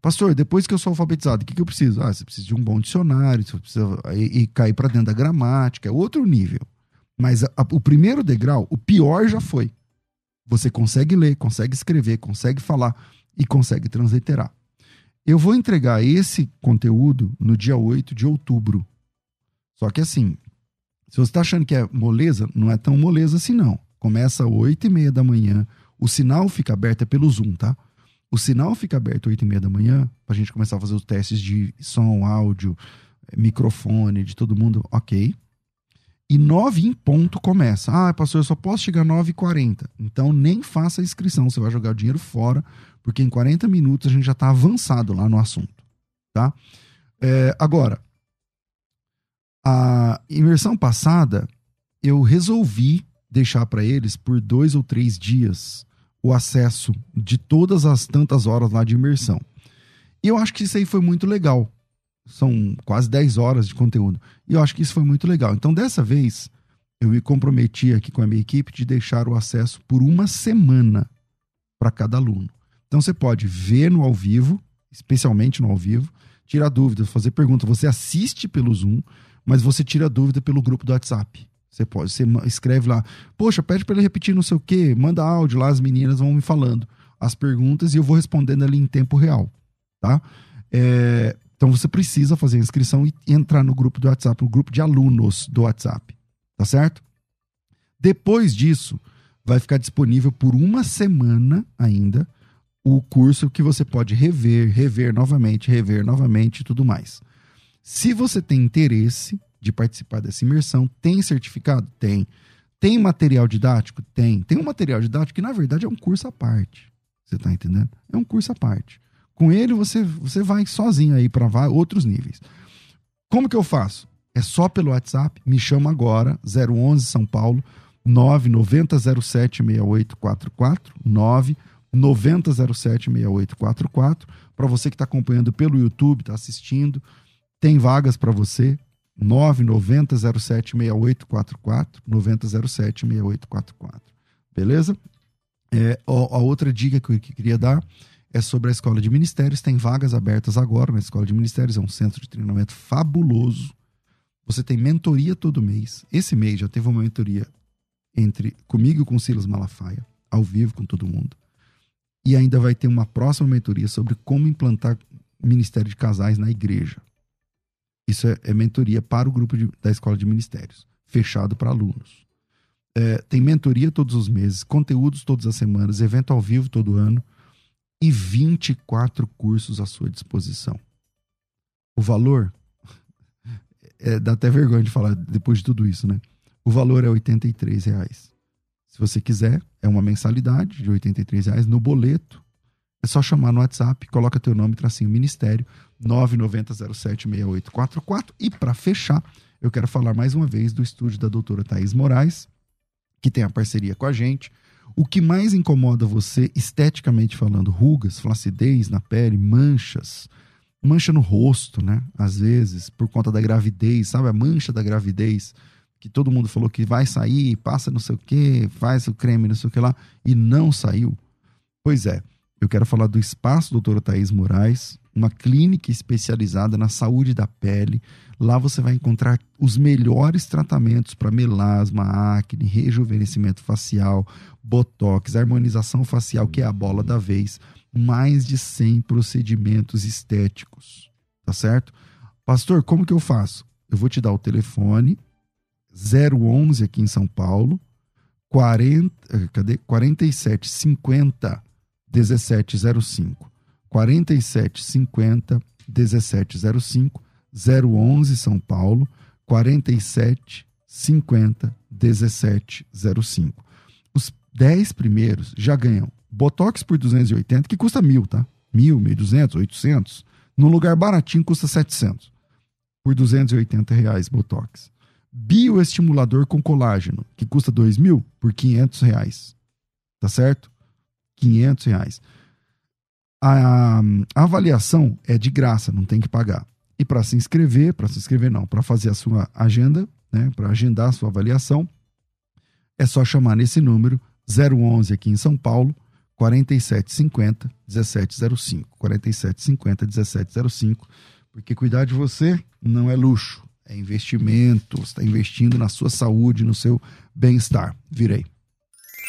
Pastor, depois que eu sou alfabetizado, o que, que eu preciso? Ah, você precisa de um bom dicionário, você precisa e, e cair para dentro da gramática, é outro nível. Mas a, a, o primeiro degrau, o pior já foi. Você consegue ler, consegue escrever, consegue falar e consegue transliterar. Eu vou entregar esse conteúdo no dia 8 de outubro. Só que assim, se você está achando que é moleza, não é tão moleza assim não. Começa às 8 e meia da manhã, o sinal fica aberto, é pelo Zoom, tá? O sinal fica aberto às 8 e meia da manhã, para a gente começar a fazer os testes de som, áudio, microfone, de todo mundo, ok. E 9 em ponto começa. Ah, pastor, eu só posso chegar 9 e 40. Então nem faça a inscrição, você vai jogar o dinheiro fora, porque em 40 minutos a gente já está avançado lá no assunto. Tá? É, agora, a imersão passada, eu resolvi deixar para eles por dois ou três dias o acesso de todas as tantas horas lá de imersão. E eu acho que isso aí foi muito legal são quase 10 horas de conteúdo. E eu acho que isso foi muito legal. Então, dessa vez, eu me comprometi aqui com a minha equipe de deixar o acesso por uma semana para cada aluno. Então, você pode ver no ao vivo, especialmente no ao vivo, tirar dúvidas, fazer pergunta. Você assiste pelo Zoom, mas você tira dúvida pelo grupo do WhatsApp. Você pode, você escreve lá, poxa, pede para ele repetir não sei o quê, manda áudio lá, as meninas vão me falando as perguntas e eu vou respondendo ali em tempo real, tá? É, então você precisa fazer a inscrição e entrar no grupo do WhatsApp, no grupo de alunos do WhatsApp. Tá certo? Depois disso, vai ficar disponível por uma semana ainda o curso que você pode rever, rever novamente, rever novamente e tudo mais. Se você tem interesse de participar dessa imersão, tem certificado? Tem. Tem material didático? Tem. Tem um material didático que, na verdade, é um curso à parte. Você está entendendo? É um curso à parte. Com ele você, você vai sozinho aí para outros níveis. Como que eu faço? É só pelo WhatsApp, me chama agora, 011 São Paulo, 990076844, 990076844. Para você que está acompanhando pelo YouTube, está assistindo, tem vagas para você, 990076844, 90076844. Beleza? É, a, a outra dica que eu queria dar é sobre a Escola de Ministérios. Tem vagas abertas agora na Escola de Ministérios, é um centro de treinamento fabuloso. Você tem mentoria todo mês. Esse mês já teve uma mentoria entre comigo e com Silas Malafaia, ao vivo com todo mundo. E ainda vai ter uma próxima mentoria sobre como implantar ministério de casais na igreja. Isso é, é mentoria para o grupo de, da Escola de Ministérios, fechado para alunos. É, tem mentoria todos os meses, conteúdos todas as semanas, evento ao vivo todo ano e 24 cursos à sua disposição. O valor. [laughs] É, dá até vergonha de falar depois de tudo isso, né? O valor é R$ reais. Se você quiser, é uma mensalidade de R$ reais no boleto. É só chamar no WhatsApp, coloca teu nome, tracinho Ministério, 990076844. E para fechar, eu quero falar mais uma vez do estúdio da doutora Thaís Moraes, que tem a parceria com a gente O que mais incomoda você, esteticamente falando, rugas, flacidez na pele, manchas, mancha no rosto, né? Às vezes, por conta da gravidez, sabe? A mancha da gravidez, que todo mundo falou que vai sair, passa não sei o que, faz o creme, não sei o que lá, e não saiu. Pois é, eu quero falar do Espaço Doutora Thaís Moraes, uma clínica especializada na saúde da pele. Lá você vai encontrar os melhores tratamentos para melasma, acne, rejuvenescimento facial, botox, harmonização facial, que é a bola da vez, mais de 100 procedimentos estéticos. Tá certo? Pastor, como que eu faço? Eu vou te dar o telefone 011 aqui em São Paulo, 40, eh, cadê? 4750 1705. 4750 1705 011 São Paulo 4750 1705. Os 10 primeiros já ganham Botox por 280, que custa mil, tá? Mil, mil duzentos, oitocentos. Num lugar baratinho custa 700. Por 280 reais Botox. Bioestimulador com colágeno, que custa 2 mil, por 500 reais. Tá certo? 500 reais. A, a avaliação é de graça, não tem que pagar. E para se inscrever, para se inscrever não, para fazer a sua agenda, né, para agendar a sua avaliação, é só chamar nesse número 011 aqui em São Paulo, 4750 1705. 4750 1705, porque cuidar de você não é luxo, é investimento, você está investindo na sua saúde, no seu bem-estar. Virei.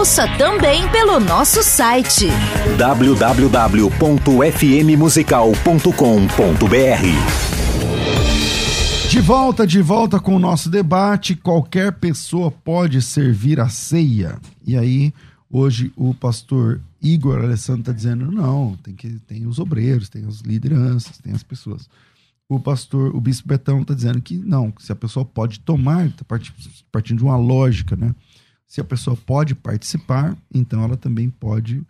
Ouça também pelo nosso site www.fmmusical.com.br. De volta, de volta com o nosso debate. Qualquer pessoa pode servir a ceia. E aí, hoje o pastor Igor Alessandro está dizendo: não, tem que tem os obreiros, tem as lideranças, tem as pessoas. O pastor, o bispo Betão está dizendo que não, que se a pessoa pode tomar, está partindo de uma lógica, né? Se a pessoa pode participar, então ela também pode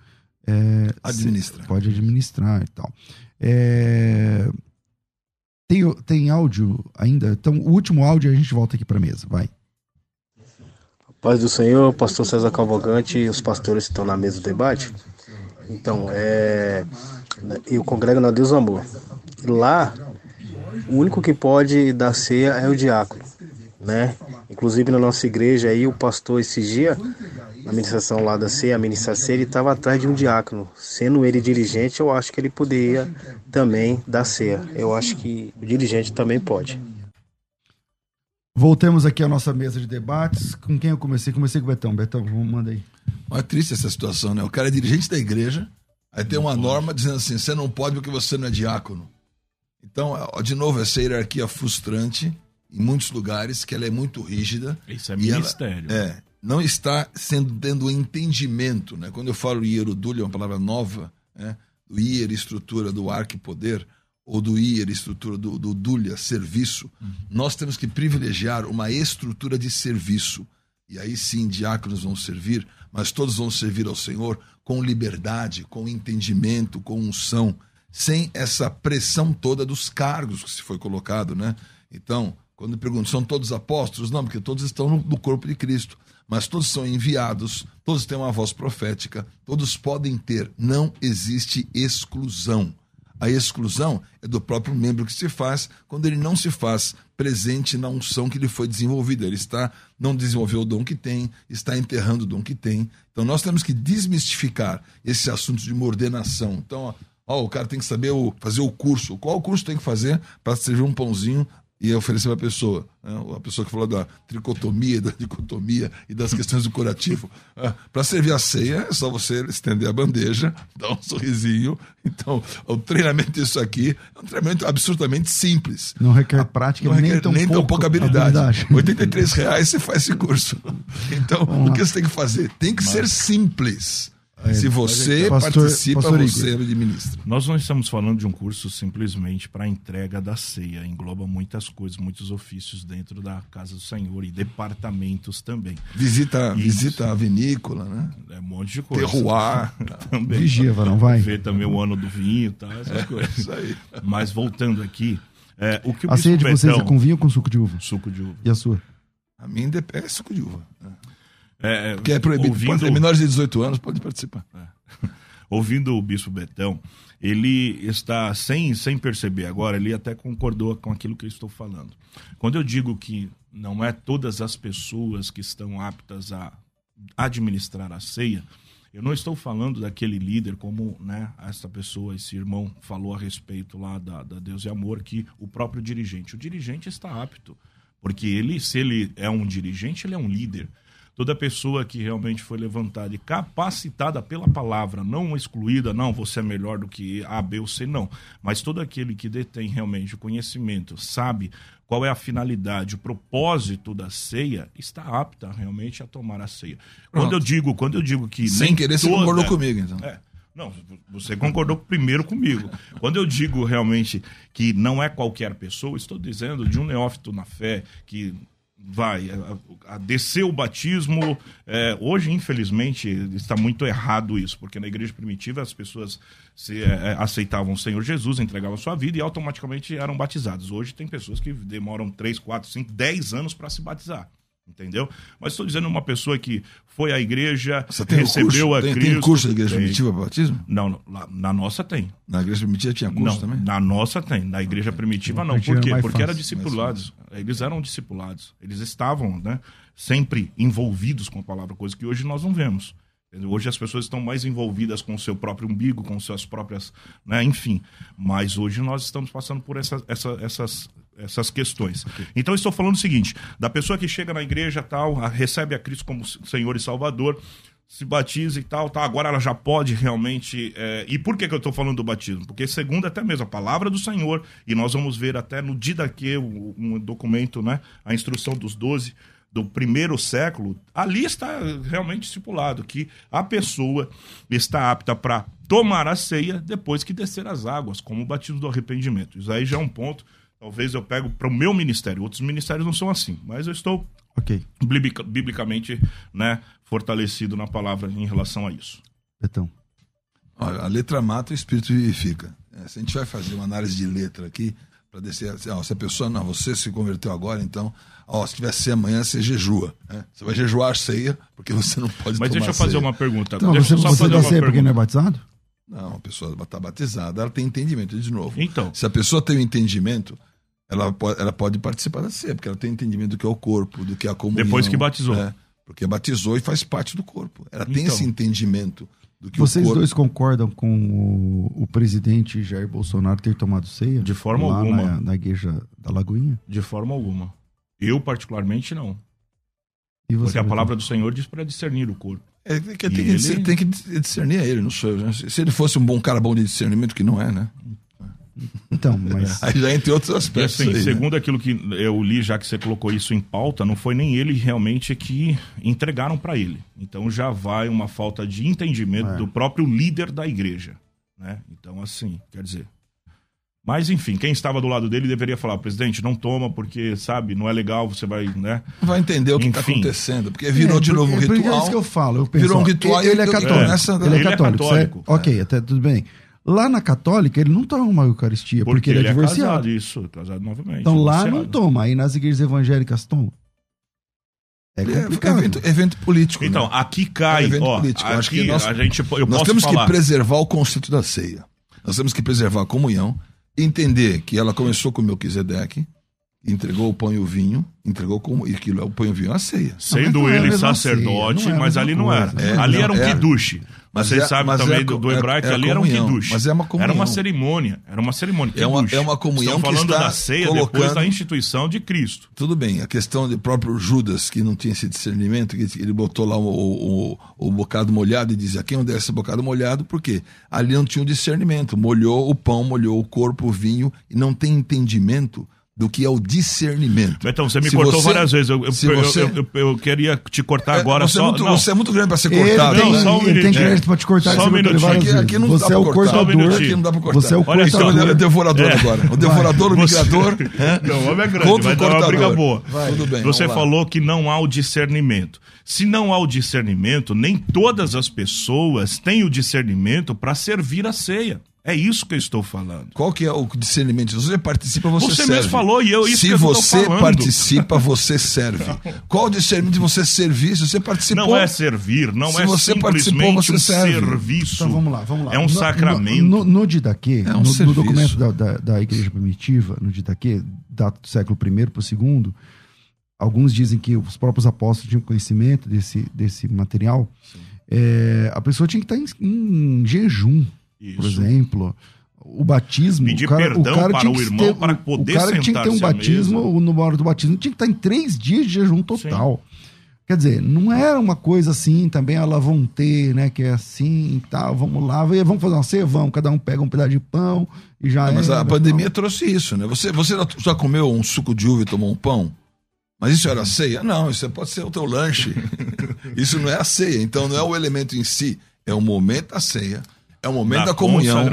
é, administrar. pode administrar e tal. É, tem, tem áudio ainda? Então, o último áudio a gente volta aqui para a mesa. Vai. Paz do Senhor, pastor César Cavalgante e os pastores que estão na mesa do debate. Então, é, eu congrego na Deus Amor. Lá, o único que pode dar ceia é o diácono, né? Inclusive na nossa igreja aí, o pastor esse dia, na administração lá da ceia, a ministração, ele estava atrás de um diácono. Sendo ele dirigente, eu acho que ele poderia também dar ceia. Eu acho que o dirigente também pode. Voltemos aqui à nossa mesa de debates. Com quem eu comecei? Comecei com o Betão. Betão, manda aí. É triste essa situação, né? O cara é dirigente da igreja, aí tem uma norma dizendo assim: você não pode porque você não é diácono. Então, de novo, essa hierarquia frustrante em muitos lugares, que ela é muito rígida. Isso é ministério. Ela, é, não está sendo dando entendimento. Né? Quando eu falo hierodulho, é uma palavra nova, né? do hier, estrutura do arque poder, ou do hier, estrutura do, do dulha, serviço, uhum. nós temos que privilegiar uma estrutura de serviço. E aí sim, diáconos vão servir, mas todos vão servir ao Senhor com liberdade, com entendimento, com unção, sem essa pressão toda dos cargos que se foi colocado, né? Então, quando perguntam, são todos apóstolos? Não, porque todos estão no, corpo de Cristo. Mas todos são enviados, todos têm uma voz profética, todos podem ter. Não existe exclusão. A exclusão é do próprio membro que se faz quando ele não se faz presente na unção que lhe foi desenvolvida. Ele está não desenvolveu o dom que tem, está enterrando o dom que tem. Então nós temos que desmistificar esse assunto de uma ordenação. Então, ó, ó, o cara tem que saber o, fazer o curso. Qual curso tem que fazer para servir um pãozinho e oferecer para a pessoa. Né? A pessoa que falou da tricotomia, da dicotomia e das questões do curativo. [laughs] Ah, para servir a ceia, é só você estender a bandeja, [laughs] dar um sorrisinho. Então, o treinamento disso aqui é um treinamento absurdamente simples. Não requer prática, não requer nem, tão, nem pouco, tão pouca habilidade. habilidade. [laughs] 83 reais você faz esse curso. Então, o que você tem que fazer? Tem que Mas... ser simples. É, Se você pastor, participa, pastor você administra. Nós não estamos falando de um curso simplesmente para entrega da ceia. Engloba muitas coisas, muitos ofícios dentro da casa do Senhor e departamentos também. Visita, visita a vinícola, né? É um monte de coisa. Terroir. [laughs] também. Vigia, não vai. Ver também o ano do vinho, tá? Essas é, coisas. Isso aí. Mas voltando aqui, é, o que o a ceia de Betão, vocês é com vinho ou com suco de uva? Suco de uva. E a sua? A minha é suco de uva. É, é, que é proibido. Ouvindo... Pode, menores de 18 anos podem participar. É. [laughs] Ouvindo o Bispo Betão, ele está, sem, sem perceber agora, ele até concordou com aquilo que eu estou falando. Quando eu digo que não é todas as pessoas que estão aptas a administrar a ceia, eu não estou falando daquele líder como né, essa pessoa, esse irmão falou a respeito lá da, da Deus e Amor, que o próprio dirigente. O dirigente está apto, porque ele, se ele é um dirigente, ele é um líder toda pessoa que realmente foi levantada e capacitada pela palavra, não excluída, não, você é melhor do que A, B ou C, não. Mas todo aquele que detém realmente o conhecimento, sabe qual é a finalidade, o propósito da ceia, está apta realmente a tomar a ceia. Pronto. Quando eu digo, quando eu digo que. Sem querer, toda... você concordou comigo, então. É. Não, você concordou primeiro comigo. Quando eu digo realmente que não é qualquer pessoa, estou dizendo de um neófito na fé que vai a, a descer o batismo. É, hoje, infelizmente, está muito errado isso, porque na igreja primitiva as pessoas se, é, aceitavam o Senhor Jesus, entregavam sua vida e automaticamente eram batizados. Hoje tem pessoas que demoram 3, 4, 5, 10 anos para se batizar. Entendeu? Mas estou dizendo uma pessoa que foi à igreja, recebeu curso? a tem, Cristo. Tem curso da igreja primitiva para batismo? Não, na nossa tem. Na igreja primitiva tinha curso não, também? Na nossa tem. Na igreja primitiva não. Por quê? Porque eram discipulados. Eles eram discipulados. Eles estavam né, sempre envolvidos com a palavra, coisa que hoje nós não vemos. Hoje as pessoas estão mais envolvidas com o seu próprio umbigo, com suas próprias. Né, enfim. Mas hoje nós estamos passando por essa, essa, essas essas questões. Okay. Então, estou falando o seguinte: da pessoa que chega na igreja, tal, recebe a Cristo como Senhor e Salvador, se batiza e tal, tá, agora ela já pode realmente. É... E por que, que eu estou falando do batismo? Porque, segundo até mesmo a palavra do Senhor, e nós vamos ver até no Didaquê, um documento, né, a instrução dos doze do primeiro século, ali está realmente estipulado que a pessoa está apta para tomar a ceia depois que descer as águas, como o batismo do arrependimento. Isso aí já é um ponto Talvez eu pego para o meu ministério. Outros ministérios não são assim, mas eu estou okay. biblicamente né, fortalecido na palavra em relação a isso. Betão. Olha, a letra mata, o espírito vivifica. É, se a gente vai fazer uma análise de letra aqui, para descer, assim, ó, se a pessoa, não, você se converteu agora, então, ó, se tiver ceia amanhã, você jejua. Né? Você vai jejuar a ceia, porque você não pode Mas deixa eu fazer uma pergunta. Então, deixa você, você dá ceia porque não é batizado? Não, a pessoa está batizada, ela tem entendimento, de novo. Então. Se a pessoa tem o um entendimento, ela pode, ela pode participar da ceia, porque ela tem entendimento do que é o corpo, do que é a comunhão. Depois que batizou. É, porque batizou e faz parte do corpo. Ela então, tem esse entendimento do que Vocês o corpo... dois concordam com o, o, presidente Jair Bolsonaro ter tomado ceia? De forma lá alguma. Na, na igreja da Lagoinha? De forma alguma. Eu, particularmente, não. porque a palavra do Senhor diz para discernir o corpo. É, tem, que, ele... tem que discernir a ele, não sou eu. Né? Se ele fosse um bom cara bom de discernimento, que não é, né? Então, mas. [laughs] Aí já entre outros aspectos. assim, aí, segundo né? aquilo que eu li, já que você colocou isso em pauta, não foi nem ele realmente que entregaram para ele. Então já vai uma falta de entendimento é. do próprio líder da igreja. Né? Então, assim, quer dizer. Mas, enfim, quem estava do lado dele deveria falar, presidente, não toma, porque, sabe, não é legal, você vai, né? Vai entender o que está acontecendo, porque virou é, de novo um ritual. É isso que eu falo. Eu penso, virou um ritual ele, ele é católico. É. Nessa... Ele, é católico. Ele é católico. Ok, até tudo bem. Lá na católica, ele não toma uma Eucaristia, porque, porque ele, ele, é, é divorciado. Casado, isso, casado novamente. Então lá não toma, aí nas igrejas evangélicas toma. É, é complicado. É, evento, evento político. Então, né? aqui cai. É evento ó, político. Aqui, Acho que nós, a gente, eu nós temos falar. que preservar o conceito da ceia. Nós temos que preservar a comunhão, entender que ela começou com o Melquisedeque, entregou o pão e o vinho, entregou como e aquilo é o pão e o vinho a ceia. Sendo ele é sacerdote, ceia, mas ali não era. É, ali não, era um é, kiddush. Mas Vocês é, sabem também é, do, do hebraico, é, ali era um kiddush. Mas é uma comunhão. Era uma cerimônia, era uma cerimônia. É uma, é uma comunhão Estão falando que está da ceia colocando... depois da instituição de Cristo. Tudo bem, a questão de próprio Judas, que não tinha esse discernimento, que ele botou lá o, o, o, o bocado molhado e dizia, quem onde é esse bocado molhado? Porque ali não tinha o discernimento, molhou o pão, molhou o corpo, o vinho, e não tem entendimento do que é o discernimento. Então, você me se cortou você, várias vezes. Eu, eu, você, eu, eu, queria te cortar é, agora você só. É muito, você é muito grande para ser cortado. Ele tem, não, um ele tem crédito para te cortar. Só um minutinho. Aqui, aqui não você dá é o cortador. Um aqui não dá para cortar. Você é o Olha cortador. Só, o devorador é. agora. O devorador, o migrador. [laughs] Não, o homem é grande, contra vai dar uma briga boa. Vai. Tudo bem, você falou que não há o discernimento. Se não há o discernimento, nem todas as pessoas têm o discernimento para servir a ceia. É isso que eu estou falando. Qual que é o discernimento? Se você participa, você, você serve. Você mesmo falou e eu isso Se que eu você participa, você serve. Qual o discernimento de você servir? Se você participou... Não é servir, não se é você simplesmente você um serve. serviço. Então vamos lá, vamos lá. É um no, sacramento. No, no, no Didaquê, é um no, no, documento da, da, da, Igreja Primitiva, no Didaquê, data do século I para o segundo, alguns dizem que os próprios apóstolos tinham conhecimento desse, desse material. É, a pessoa tinha que estar em, em jejum isso. por exemplo. O batismo. Pedir o cara, perdão o cara para o irmão ter, para poder O cara tinha que ter um batismo, no hora do batismo, tinha que estar em três dias de jejum total. Sim. Quer dizer, não era uma coisa assim também, a vão ter, né? Que é assim e tal, vamos lá, vamos fazer uma ceia, vamos, cada um pega um pedaço de pão e já não, é. Mas a pandemia trouxe isso, né? Você, você já comeu um suco de uva e tomou um pão? Mas isso era ceia? Não, isso pode ser o teu lanche. [laughs] isso não é a ceia, então não é o elemento em si, é o momento da ceia é o momento da, da comunhão.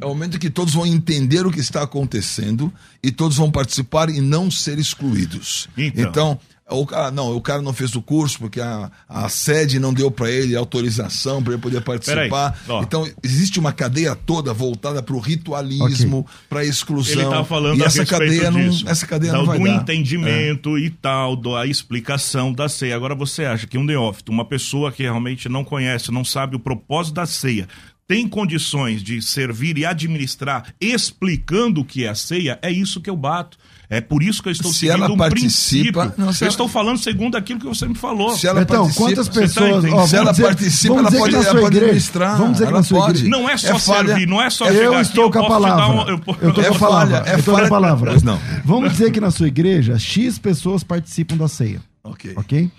É o momento que todos vão entender o que está acontecendo e todos vão participar e não ser excluídos. Então, então o cara, não, o cara não fez o curso porque a, a sede não deu para ele autorização para ele poder participar. Então, existe uma cadeia toda voltada para o ritualismo, okay. para a exclusão. Ele está falando e essa cadeia disso, não, essa cadeia não vai do dar. entendimento é. e tal, da explicação da ceia. Agora você acha que um neófito, uma pessoa que realmente não conhece, não sabe o propósito da ceia, tem condições de servir e administrar explicando o que é a ceia, é isso que eu bato. É por isso que eu estou se seguindo ela um participa, princípio. Não, se eu ela... estou falando segundo aquilo que você me falou. Se ela então, participa, quantas tá pessoas... Tá ó, se ela dizer, participa, ela pode, ela pode igreja, administrar. Vamos dizer que na sua igreja... Não é só é servir, não é só eu chegar estou aqui, com a palavra. Um, eu, eu estou com a palavra. É eu com a palavra. Não. Vamos dizer que na sua igreja, X pessoas participam da ceia. Ok. Ok?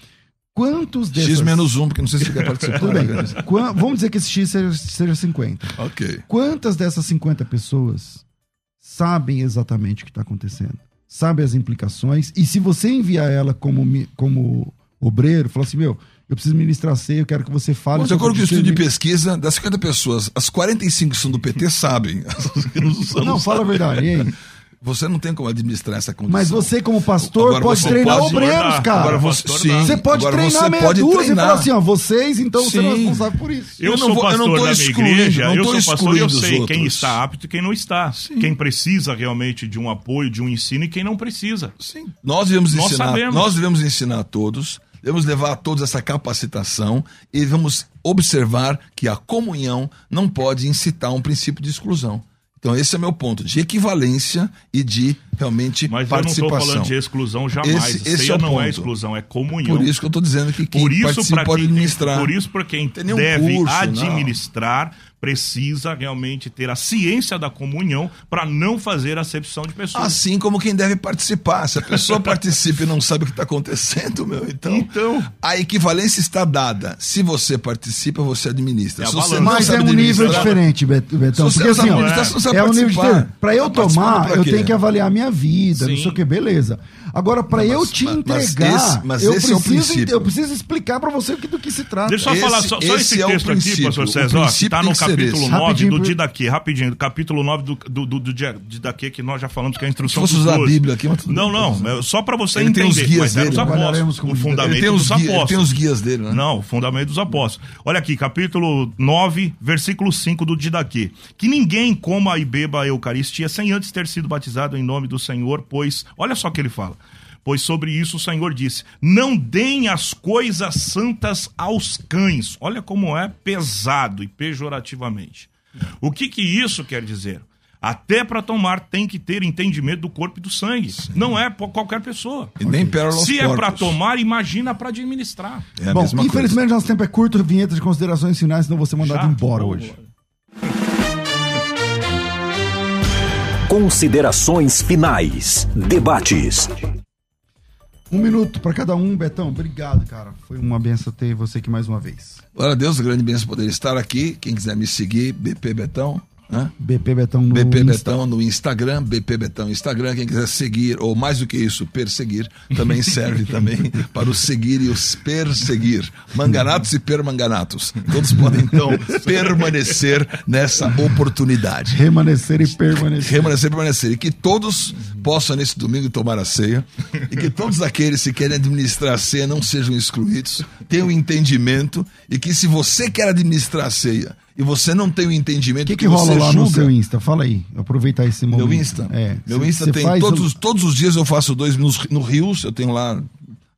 Quantos desses. X menos um, porque não sei se você quer participar. Tudo bem. Qu... Vamos dizer que esse X seja, seja 50. Ok. Quantas dessas 50 pessoas sabem exatamente o que está acontecendo? Sabem as implicações? E se você enviar ela como, como obreiro, falar assim: meu, eu preciso ministrar ceia, eu quero que você fale. de acordo com o estudo de pesquisa, das 50 pessoas, as 45 que são do PT sabem. [laughs] não, não, fala a verdade, hein? Você não tem como administrar essa condição. Mas você, como pastor, agora pode treinar pode obreiros, cara. Agora você, sim, você pode agora treinar você meia pode dúzia treinar. e falar assim, ó, vocês, então, sim. são responsáveis por isso. Eu, eu sou vou, pastor eu não da minha igreja, eu sou pastor e eu sei quem está apto e quem não está. Sim. Quem precisa realmente de um apoio, de um ensino e quem não precisa. Sim. Nós devemos nós ensinar, sabemos. nós devemos ensinar a todos, devemos levar a todos essa capacitação e vamos observar que a comunhão não pode incitar um princípio de exclusão. Então, esse é meu ponto, de equivalência e de realmente Mas participação. Mas eu não estou falando de exclusão jamais. Esse, esse é não é ponto. é exclusão, é comunhão. Por isso que eu estou dizendo que quem por isso, participa pode administrar. Por isso, para quem deve curso, administrar, não precisa realmente ter a ciência da comunhão para não fazer acepção de pessoas. Assim como quem deve participar. Se a pessoa [laughs] participa e não sabe o que está acontecendo, meu, então, então a equivalência está dada. Se você participa, você administra. É Se você mas é um nível diferente, Betão. Porque assim, ó, é um nível diferente. Para eu tá tomar, eu tenho que avaliar a minha vida, Sim. não sei o que, beleza. Agora, para eu te mas, entregar, mas esse, mas eu, preciso, é eu preciso explicar para você do que se trata. Deixa eu esse, falar só, só esse, esse é texto aqui, pastor César, que tá no capítulo 9 do Didaquê, rapidinho, capítulo 9 do, do, do, do Didaquê, que nós já falamos que é a instrução Se fosse usar a Bíblia aqui, mas Não, não, só para você ele entender. Tem os guias dele, os apóstolos, o fundamento ele tem os, dos apóstolos. Tem os guias dele, né? Não, o fundamento dos apóstolos. Olha aqui, capítulo 9, versículo 5 do Didaquê. Que ninguém coma e beba a Eucaristia sem antes ter sido batizado em nome do Senhor, pois, olha só o que ele fala pois sobre isso o Senhor disse: Não deem as coisas santas aos cães. Olha como é pesado e pejorativamente. O que, que isso quer dizer? Até para tomar tem que ter entendimento do corpo e do sangue. Sim. Não é qualquer pessoa. E nem pérola Se é para tomar, imagina para administrar. É Bom, infelizmente coisa. nosso tempo é curto. Vinheta de considerações finais, senão você mandado Já? embora hoje. Considerações finais. Debates. Um minuto para cada um, Betão. Obrigado, cara. Foi uma benção ter você aqui mais uma vez. Glória a Deus, grande benção poder estar aqui. Quem quiser me seguir, BP Betão. Né? BP Betão no BP Insta. Betão no Instagram, BP Betão Instagram. Quem quiser seguir, ou mais do que isso, perseguir, também serve também [laughs] para o seguir e os perseguir. Manganatos e permanganatos. Todos podem, então, [laughs] permanecer nessa oportunidade. Remanescer e permanecer. Remanescer e permanecer. E que todos possam, nesse domingo, tomar a ceia. E que todos aqueles que querem administrar a ceia não sejam excluídos, tenham entendimento. E que se você quer administrar a ceia, e você não tem o entendimento que, que, que rola lá julga. no seu Insta? Fala aí, aproveitar esse momento. Meu Insta? É. Meu Insta tem todos, todos os dias eu faço dois no, no Rios, eu tenho lá,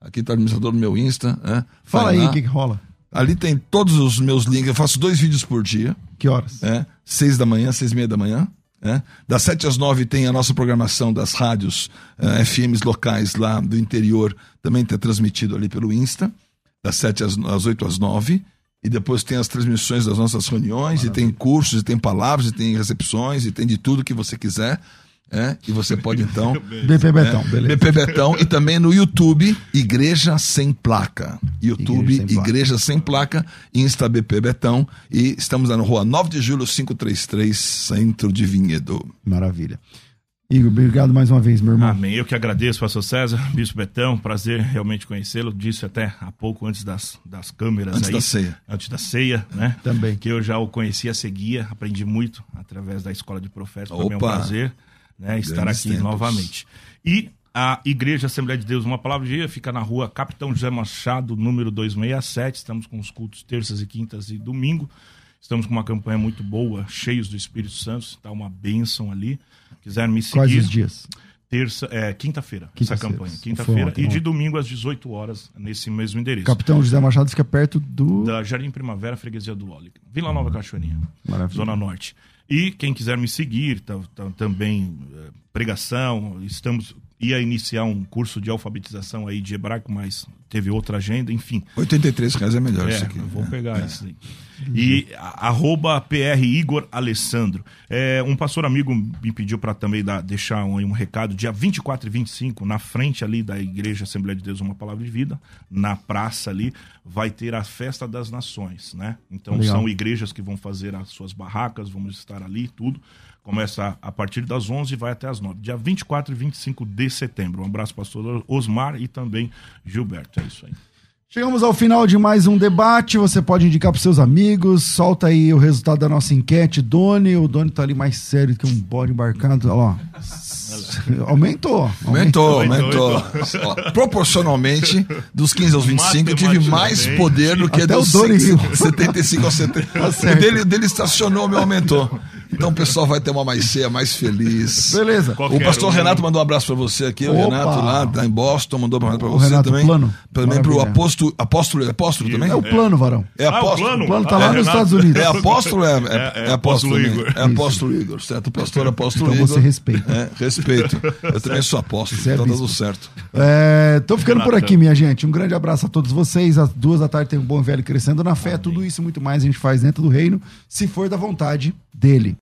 aqui está o administrador do meu Insta. É, Fala aí o que, que rola. Ali tem todos os meus links, eu faço dois vídeos por dia. Que horas? É, seis da manhã, seis e meia da manhã. É. Das sete às nove tem a nossa programação das rádios uh, é, FMs locais lá do interior, também está transmitido ali pelo Insta, das sete às, às oito às nove. E depois tem as transmissões das nossas reuniões, Maravilha. e tem cursos, e tem palavras, e tem recepções, e tem de tudo que você quiser. É, e você pode então. [laughs] BP Betão, é, beleza. BP Betão e também no YouTube, Igreja Sem Placa. YouTube, Igreja Sem, Igreja Sem Placa, Insta BP Betão. E estamos na rua 9 de julho, 533, Centro de Vinhedo. Maravilha. Igor, obrigado mais uma vez, meu irmão. Amém. Eu que agradeço, pastor César, [laughs] Bispo Betão, prazer realmente conhecê-lo. Disse até há pouco antes das, das câmeras antes aí. da ceia. Antes da ceia, né? Também. Que eu já o conhecia, seguia, aprendi muito através da Escola de Profetas. Para mim é um prazer né, estar aqui tempos. novamente. E a Igreja Assembleia de Deus, uma palavra de dia, fica na rua Capitão José Machado, número 267. Estamos com os cultos terças e quintas e domingo. Estamos com uma campanha muito boa, cheios do Espírito Santo. Está uma bênção ali quiser me seguir. Quais os dias? Terça, é, quinta-feira, quinta essa campanha. Quinta-feira e de domingo às 18 horas, nesse mesmo endereço. Capitão José Machado fica perto do. Da Jardim Primavera, Freguesia do Loli. Vila Nova Cachoeirinha, Maravilha. Zona Norte. E quem quiser me seguir, tá, tá, também é, pregação, estamos ia iniciar um curso de alfabetização aí de hebraico, mas teve outra agenda, enfim. 83 reais é melhor é, isso aqui. Vou é, pegar é. isso aí. E arroba PR Igor Alessandro. É, um pastor amigo me pediu para também dar, deixar um, um, recado. Dia 24 e 25, na frente ali da Igreja Assembleia de Deus, uma palavra de vida, na praça ali, vai ter a Festa das Nações, né? Então Legal. são igrejas que vão fazer as suas barracas, vamos estar ali, tudo. Começa a partir das 11 e vai até as 9. Dia 24 e 25 de setembro. Um abraço, pastor Osmar e também Gilberto. É isso aí. Chegamos ao final de mais um debate. Você pode indicar para seus amigos. Solta aí o resultado da nossa enquete. Doni, o Doni tá ali mais sério que um bode embarcado. Ó, [laughs] aumentou. Aumentou, aumentou. aumentou. proporcionalmente, dos 15 aos 25, eu tive mais poder do que Até dos o Doni 75 aos 70. Tá o dele, dele estacionou, o meu aumentou. Então o pessoal vai ter uma mais ceia mais feliz. Beleza. Qualquer o pastor um. Renato mandou um abraço para você aqui. Opa. O Renato lá, tá em Boston, mandou um abraço para você Renato, também. Plano. Também pro apóstolo, apóstolo, é apóstolo também? É o plano, varão. É apóstolo. Ah, o plano, o plano tá lá nos Estados Unidos. É apóstolo, é, é, é, é apóstolo Igor. É apóstolo Igor, certo? O pastor apóstolo então Igor. Então você respeita. É, respeito. Eu também sou apóstolo, é então tá tudo certo. É, tô ficando por aqui, minha gente. Um grande abraço a todos vocês. Às duas da tarde tem um bom velho crescendo na fé. Tudo isso e muito mais a gente faz dentro do reino, se for da vontade dele.